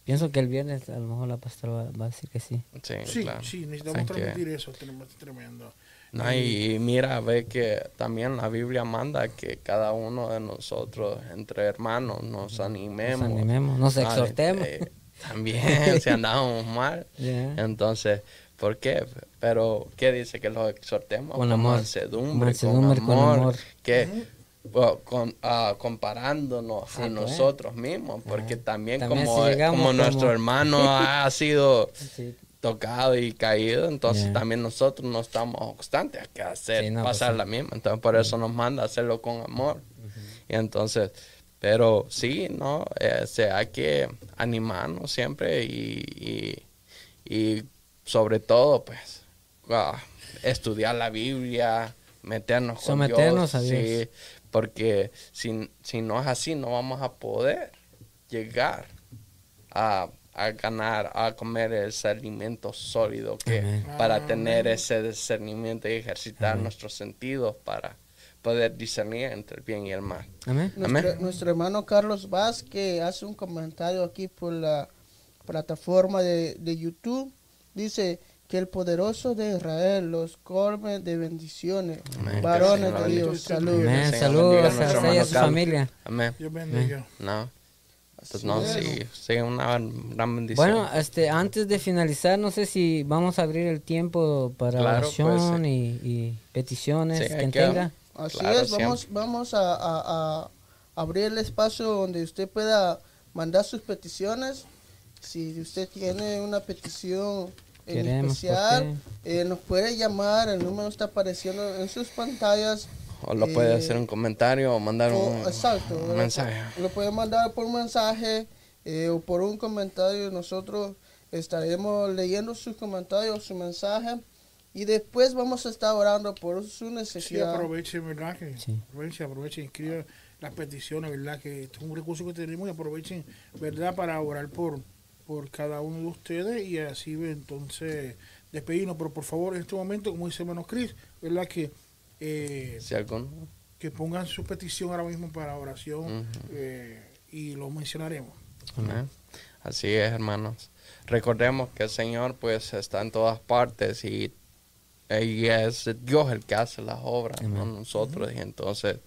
[SPEAKER 1] Pienso que el viernes a lo mejor la pastora va, va a decir que sí.
[SPEAKER 2] Sí,
[SPEAKER 3] Sí,
[SPEAKER 2] claro.
[SPEAKER 3] sí, necesitamos
[SPEAKER 2] que-
[SPEAKER 3] transmitir eso, tenemos tremendo.
[SPEAKER 2] No, y, y mira, ve que también la Biblia manda que cada uno de nosotros, entre hermanos, nos animemos.
[SPEAKER 1] Nos animemos, nos
[SPEAKER 2] Ah,
[SPEAKER 1] exhortemos.
[SPEAKER 2] eh, también, si andamos mal.
[SPEAKER 1] Ya.
[SPEAKER 2] Entonces, ¿por qué? Pero, ¿qué dice? Que los exhortemos
[SPEAKER 1] Con amor.
[SPEAKER 2] mansedumbre,
[SPEAKER 1] Mansedumbre,
[SPEAKER 2] con
[SPEAKER 1] con
[SPEAKER 2] amor.
[SPEAKER 1] amor.
[SPEAKER 2] Que, bueno, con, ah, comparándonos
[SPEAKER 1] Sí,
[SPEAKER 2] a
[SPEAKER 1] pues.
[SPEAKER 2] nosotros mismos, porque también,
[SPEAKER 1] También
[SPEAKER 2] como,
[SPEAKER 1] llegamos
[SPEAKER 2] como nuestro
[SPEAKER 1] como-
[SPEAKER 2] hermano ha sido
[SPEAKER 1] Sí.
[SPEAKER 2] tocado y caído, entonces también nosotros no estamos constantes que hacer,
[SPEAKER 1] Sí, no, pues
[SPEAKER 2] pasar
[SPEAKER 1] sí.
[SPEAKER 2] la misma, entonces por eso nos manda a hacerlo con amor. Y entonces, pero sí, ¿no? Eh, se hay que animarnos siempre y, y, y sobre todo, pues, ah, estudiar la Biblia, meternos con
[SPEAKER 1] Someternos
[SPEAKER 2] Dios.
[SPEAKER 1] a Dios.
[SPEAKER 2] Sí, porque si, si no es así, no vamos a poder llegar a, a ganar, a comer ese alimento sólido que
[SPEAKER 1] Amén.
[SPEAKER 2] para tener ese discernimiento y ejercitar nuestros sentidos para poder discernir entre el bien y el mal.
[SPEAKER 1] Amén.
[SPEAKER 4] Nuestro, nuestro hermano Carlos Vázquez hace un comentario aquí por la plataforma de, de YouTube. Dice que el poderoso de Israel los colme de bendiciones.
[SPEAKER 2] Amén.
[SPEAKER 4] Varones de Dios, salud.
[SPEAKER 1] Amén. Saludos
[SPEAKER 2] a
[SPEAKER 1] usted y a su
[SPEAKER 2] Carlos.
[SPEAKER 1] familia.
[SPEAKER 2] Amén.
[SPEAKER 3] Dios bendiga.
[SPEAKER 2] No.
[SPEAKER 4] Así
[SPEAKER 2] no, sí, sí, una gran bendición.
[SPEAKER 1] Bueno, este, antes de finalizar, no sé si vamos a abrir el tiempo para
[SPEAKER 2] Claro,
[SPEAKER 1] oración
[SPEAKER 2] pues,
[SPEAKER 1] y, y peticiones,
[SPEAKER 2] Sí, que-
[SPEAKER 1] tenga.
[SPEAKER 4] Así
[SPEAKER 2] Claro,
[SPEAKER 4] es, vamos,
[SPEAKER 2] siempre.
[SPEAKER 4] vamos a, a- a abrir el espacio donde usted pueda mandar sus peticiones. Si usted tiene una petición en
[SPEAKER 1] Queremos,
[SPEAKER 4] especial, eh, nos puede llamar, el número está apareciendo en sus pantallas.
[SPEAKER 2] o lo puede
[SPEAKER 4] eh,
[SPEAKER 2] hacer un comentario o mandar
[SPEAKER 4] o-
[SPEAKER 2] un,
[SPEAKER 4] exacto,
[SPEAKER 2] un
[SPEAKER 4] lo-
[SPEAKER 2] mensaje.
[SPEAKER 4] Lo puede mandar por mensaje eh, o por un comentario. Nosotros estaremos leyendo sus comentarios, su mensaje. Y después vamos a estar orando por su
[SPEAKER 3] Sí,
[SPEAKER 4] necesidad.
[SPEAKER 3] aprovechen, ¿verdad? Que
[SPEAKER 1] Sí.
[SPEAKER 3] Aprovechen, aprovechen, escriban las peticiones, ¿verdad? Que esto es un recurso que tenemos y aprovechen, ¿verdad? Para orar por, por cada uno de ustedes y así entonces despedirnos. Pero por favor, en este momento, como dice hermano Cris, ¿verdad? Que, eh, que pongan su petición ahora mismo para oración eh, y lo mencionaremos.
[SPEAKER 2] Amén. Así es, hermanos. Recordemos que el Señor pues está en todas partes y, y es Dios el que hace las obras, no nosotros. Y entonces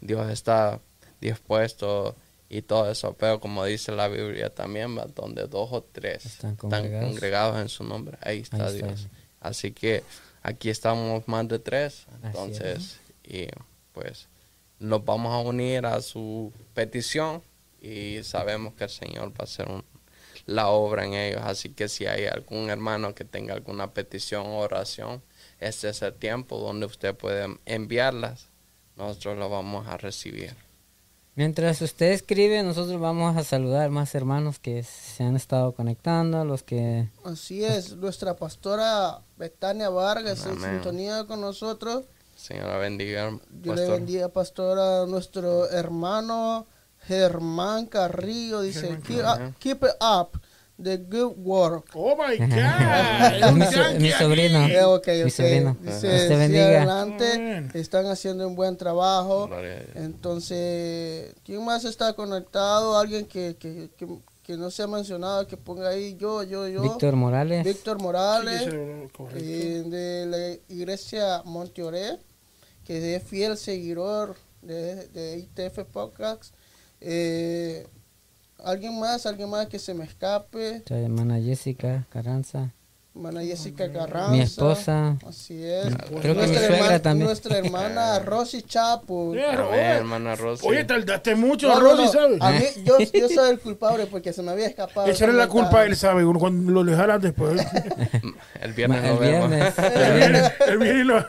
[SPEAKER 2] Dios está dispuesto y todo eso. Pero como dice la Biblia también, ¿va? donde dos o tres
[SPEAKER 1] Están
[SPEAKER 2] están
[SPEAKER 1] congregados.
[SPEAKER 2] en su nombre, ahí está
[SPEAKER 1] Ahí está
[SPEAKER 2] Dios. Así que aquí estamos más de tres. Entonces, y pues nos vamos a unir a su petición y sabemos que el Señor va a hacer un- la obra en ellos. Así que si hay algún hermano que tenga alguna petición o oración, este es el tiempo donde usted puede enviarlas. Nosotros lo vamos a recibir.
[SPEAKER 1] Mientras usted escribe, nosotros vamos a saludar más hermanos que se han estado conectando, los que...
[SPEAKER 4] Así es, nuestra pastora Betania Vargas en
[SPEAKER 2] Amén.
[SPEAKER 4] sintonía con nosotros.
[SPEAKER 2] Señor la bendiga.
[SPEAKER 4] Yo le bendiga, pastora, a nuestro hermano Germán Carrillo. Dice,
[SPEAKER 3] Germán
[SPEAKER 4] keep, up- keep it up, the good work.
[SPEAKER 3] ¡Oh, my God!
[SPEAKER 1] Mi, so- mi sobrino.
[SPEAKER 4] Eh, ok,
[SPEAKER 1] Mi
[SPEAKER 4] ok.
[SPEAKER 1] sobrino.
[SPEAKER 4] Dice,
[SPEAKER 1] Dios te
[SPEAKER 4] "Sigue
[SPEAKER 1] bendiga.
[SPEAKER 4] adelante,
[SPEAKER 3] Amén.
[SPEAKER 4] están haciendo un buen trabajo. Entonces, ¿quién más está conectado? Alguien que, que, que, que no se ha mencionado, que ponga ahí yo, yo, yo.
[SPEAKER 1] Víctor Morales.
[SPEAKER 4] Víctor
[SPEAKER 3] Sí,
[SPEAKER 4] Morales.
[SPEAKER 3] correcto.
[SPEAKER 4] eh, de la iglesia Monteoré, que es fiel seguidor de, de ITF Podcast. Eh, ¿Alguien más? ¿Alguien más que se me escape?
[SPEAKER 1] Nuestra hermana Jessica Carranza.
[SPEAKER 4] Hermana Jessica Carranza.
[SPEAKER 1] Mi esposa.
[SPEAKER 4] Así es.
[SPEAKER 1] Creo que mi
[SPEAKER 4] Nuestra
[SPEAKER 1] suegra
[SPEAKER 4] hermana-
[SPEAKER 1] también.
[SPEAKER 4] Nuestra hermana Rosy Chapo.
[SPEAKER 3] Oye,
[SPEAKER 2] hermana Rosy.
[SPEAKER 3] Oye, tardaste mucho,
[SPEAKER 4] No,
[SPEAKER 3] Rosy,
[SPEAKER 4] no.
[SPEAKER 3] ¿sabes?
[SPEAKER 4] A mí, yo, yo soy el culpable porque se me había escapado.
[SPEAKER 3] Echarle la culpa a él, ¿sabe? Uno cuando lo dejaras después.
[SPEAKER 2] El viernes
[SPEAKER 1] el
[SPEAKER 2] nos vemos.
[SPEAKER 1] viernes.
[SPEAKER 3] el viene, el viene y lo-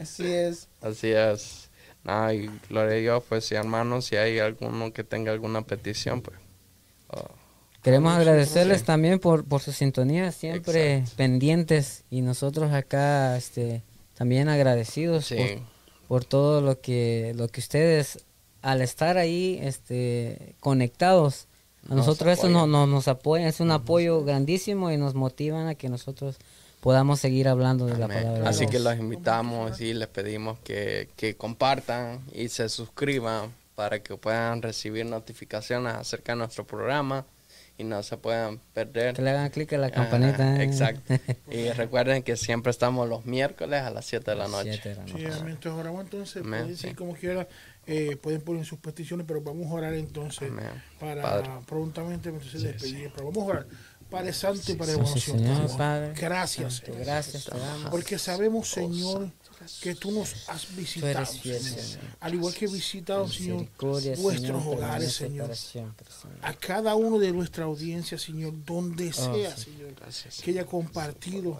[SPEAKER 4] Así es.
[SPEAKER 2] Así es. Nada, y gloria a Dios, pues si hermanos, si hay alguno que tenga alguna petición, pues.
[SPEAKER 1] Queremos agradecerles también por, por su sintonía, siempre pendientes y nosotros acá este, también agradecidos
[SPEAKER 2] sí,
[SPEAKER 1] por, por todo lo que, lo que ustedes, al estar ahí este, conectados, a
[SPEAKER 2] Nos
[SPEAKER 1] nosotros eso no, nos apoya, es un apoyo grandísimo y nos motivan a que nosotros podamos seguir hablando de la palabra de
[SPEAKER 2] Así
[SPEAKER 1] Dios.
[SPEAKER 2] que los invitamos y les pedimos que, que compartan y se suscriban para que puedan recibir notificaciones acerca de nuestro programa y no se puedan perder.
[SPEAKER 1] Que le hagan clic a la
[SPEAKER 2] Ajá,
[SPEAKER 1] campanita. ¿eh?
[SPEAKER 2] exacto. Y recuerden que siempre estamos los miércoles a las 7 de la noche.
[SPEAKER 1] Siete de la
[SPEAKER 3] Sí,
[SPEAKER 1] noche.
[SPEAKER 3] amén. Entonces oramos entonces,
[SPEAKER 2] Amén,
[SPEAKER 3] pueden decir
[SPEAKER 2] sí.
[SPEAKER 3] como quiera, eh, pueden poner sus peticiones, pero vamos a orar entonces
[SPEAKER 2] Amén.
[SPEAKER 3] para
[SPEAKER 2] Padre.
[SPEAKER 3] prontamente entonces despedir. Pero vamos a orar. Padre Santo y Padre
[SPEAKER 1] Sí, sí, Señor, Padre.
[SPEAKER 3] Gracias,
[SPEAKER 1] Santo. Gracias damos.
[SPEAKER 3] Porque sabemos, Señor, que tú nos has visitado,
[SPEAKER 1] fiel,
[SPEAKER 3] Señor.
[SPEAKER 1] Señor.
[SPEAKER 3] Al igual que he visitado, Señor, vuestros
[SPEAKER 1] Señor,
[SPEAKER 3] hogares, Señor. A cada uno de nuestra audiencia, Señor, donde sea,
[SPEAKER 1] Oh, sí.
[SPEAKER 3] Señor,
[SPEAKER 2] Gracias,
[SPEAKER 3] que haya compartido,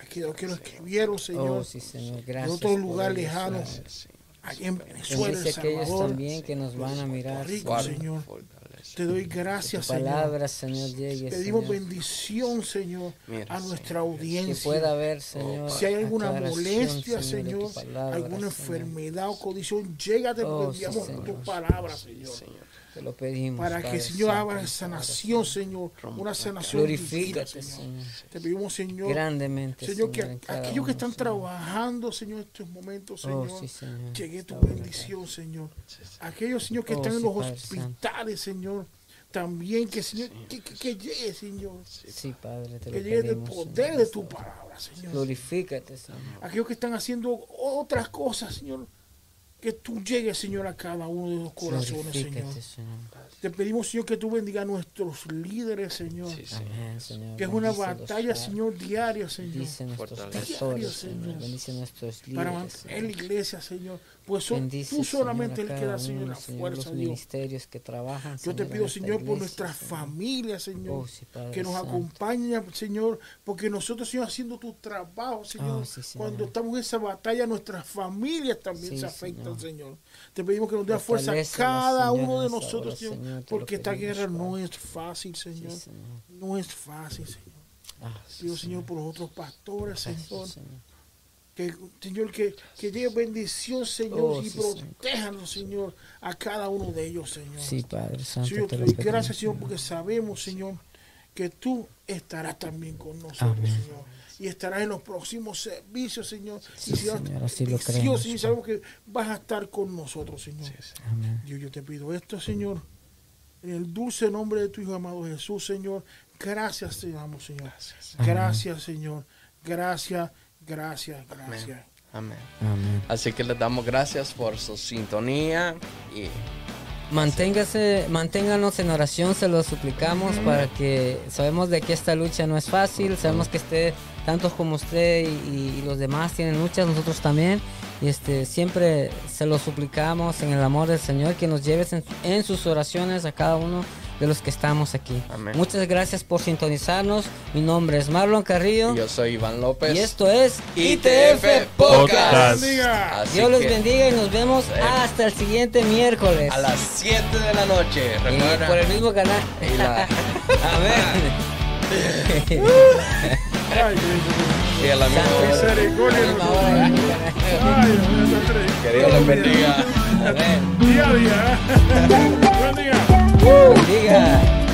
[SPEAKER 3] aquellos que lo escribieron, Señor,
[SPEAKER 1] Oh, sí, Señor, gracias.
[SPEAKER 3] otro
[SPEAKER 1] por
[SPEAKER 3] lugar lejano, allá en Venezuela,
[SPEAKER 1] aquellos
[SPEAKER 3] Salvador,
[SPEAKER 1] también que nos van a mirar.
[SPEAKER 3] Rico,
[SPEAKER 1] Señor.
[SPEAKER 3] Te doy gracias,
[SPEAKER 1] Tu
[SPEAKER 3] Señor.
[SPEAKER 1] palabra, Señor, llegue,
[SPEAKER 3] Pedimos
[SPEAKER 1] Señor.
[SPEAKER 3] bendición, Señor,
[SPEAKER 2] Mira,
[SPEAKER 3] a nuestra
[SPEAKER 1] Que
[SPEAKER 3] audiencia.
[SPEAKER 1] pueda haber, Señor.
[SPEAKER 3] Si hay alguna molestia, Señor,
[SPEAKER 1] palabra,
[SPEAKER 3] alguna enfermedad o condición, llégate
[SPEAKER 1] Oh,
[SPEAKER 3] porque enviamos tu palabra, Señor.
[SPEAKER 1] Te lo pedimos.
[SPEAKER 3] Para que, Señor, haga sanación, Señor. Una sanación
[SPEAKER 1] Glorifícate,
[SPEAKER 3] Señor. Te pedimos, Señor,
[SPEAKER 1] Grandemente,
[SPEAKER 3] Señor, que aquellos que están trabajando, Señor, en estos momentos,
[SPEAKER 1] Oh,
[SPEAKER 3] Señor, llegue tu bendición, Señor. Aquellos, Señor, que
[SPEAKER 1] Oh,
[SPEAKER 3] están en los hospitales, Señor, también que, Señor, que, llegue, Señor,
[SPEAKER 1] Sí, Padre, te
[SPEAKER 3] que llegue el
[SPEAKER 1] pedimos.
[SPEAKER 3] poder
[SPEAKER 1] Señor.
[SPEAKER 3] de tu palabra, Señor.
[SPEAKER 1] Glorifícate, Señor.
[SPEAKER 3] Aquellos que están haciendo otras cosas, Señor, que tú llegues, Señor, a cada uno de los corazones, Señor. Te pedimos, Señor, que tú bendiga a nuestros líderes, Señor.
[SPEAKER 1] Amén, Señor.
[SPEAKER 3] Que es una batalla. Señor, diaria, Señor.
[SPEAKER 1] Bendice nuestros pastores, Señor. Bendice nuestros
[SPEAKER 3] Para
[SPEAKER 1] líderes,
[SPEAKER 3] mantener la iglesia, Señor. Pues son-
[SPEAKER 1] Bendice,
[SPEAKER 3] tú solamente
[SPEAKER 1] Señor,
[SPEAKER 3] el que da, Señor,
[SPEAKER 1] uno,
[SPEAKER 3] la
[SPEAKER 1] Señor,
[SPEAKER 3] fuerza,
[SPEAKER 1] los
[SPEAKER 3] Dios.
[SPEAKER 1] ministerios que trabajan,
[SPEAKER 3] Yo te pido, Señor, por
[SPEAKER 1] iglesia,
[SPEAKER 3] nuestra
[SPEAKER 1] Señor. Oh, sí,
[SPEAKER 3] que nos acompaña, Señor, porque nosotros, Señor, haciendo tu trabajo, Señor,
[SPEAKER 1] Oh, sí, Señor.
[SPEAKER 3] cuando estamos en esa batalla, nuestras familias también
[SPEAKER 1] Sí,
[SPEAKER 3] se afectan,
[SPEAKER 1] Señor.
[SPEAKER 3] Señor. Te pedimos que nos dé fuerza a cada uno de nosotros, Señor, porque esta guerra no es fácil,
[SPEAKER 1] Sí,
[SPEAKER 3] Señor. No es fácil, Señor.
[SPEAKER 1] Ah, sí,
[SPEAKER 3] Pido, Señor, por los otros pastores,
[SPEAKER 1] Gracias,
[SPEAKER 3] Señor, que, Señor, que, que llegue bendición, Señor,
[SPEAKER 1] Oh,
[SPEAKER 3] y
[SPEAKER 1] sí, Señor.
[SPEAKER 3] protéjanos, Señor, a cada uno de ellos, Señor.
[SPEAKER 1] Sí, Padre Santo,
[SPEAKER 3] Señor,
[SPEAKER 1] te lo
[SPEAKER 3] gracias, Señor, porque sabemos, Señor, que tú estarás también con nosotros,
[SPEAKER 1] Amén.
[SPEAKER 3] Señor. Y estarás en los próximos servicios, Señor.
[SPEAKER 1] Sí,
[SPEAKER 3] y Señor,
[SPEAKER 1] Señor, así lo creemos,
[SPEAKER 3] Señor, sabemos que vas a estar con nosotros, Señor.
[SPEAKER 1] Amén.
[SPEAKER 3] Dios, yo te pido esto, Señor, en el dulce nombre de tu Hijo amado Jesús, Señor. Gracias te damos, Señor. Gracias, Señor. Gracias, gracias, gracias.
[SPEAKER 2] Amén.
[SPEAKER 1] Amén.
[SPEAKER 2] Así que les damos gracias por su sintonía y
[SPEAKER 1] Manténgase, manténganos en oración, se lo suplicamos para que sabemos de que esta lucha no es fácil, sabemos que esté tantos como usted y, y los demás tienen luchas, nosotros también. Y este siempre se lo suplicamos en el amor del Señor que nos lleves en, en sus oraciones a cada uno de los que estamos aquí.
[SPEAKER 2] Amén.
[SPEAKER 1] Muchas gracias por sintonizarnos. Mi nombre es Marlon Carrillo
[SPEAKER 2] yo soy Iván López.
[SPEAKER 1] y esto es
[SPEAKER 2] ITF
[SPEAKER 1] Podcast. Dios les
[SPEAKER 2] que
[SPEAKER 1] bendiga y nos vemos hasta el siguiente miércoles.
[SPEAKER 2] A las 7 de la noche.
[SPEAKER 1] Y
[SPEAKER 2] Recuerda.
[SPEAKER 1] por el mismo canal.
[SPEAKER 2] Y la-
[SPEAKER 1] Amén.
[SPEAKER 3] Ay,
[SPEAKER 2] y a la misma hora.
[SPEAKER 3] misericordia.
[SPEAKER 1] Misma hora,
[SPEAKER 3] Ay,
[SPEAKER 1] mismo canal.
[SPEAKER 3] Dios mío,
[SPEAKER 2] Que Dios les bendiga.
[SPEAKER 1] Amén.
[SPEAKER 3] Día a día. Buen día.
[SPEAKER 1] Bendiga.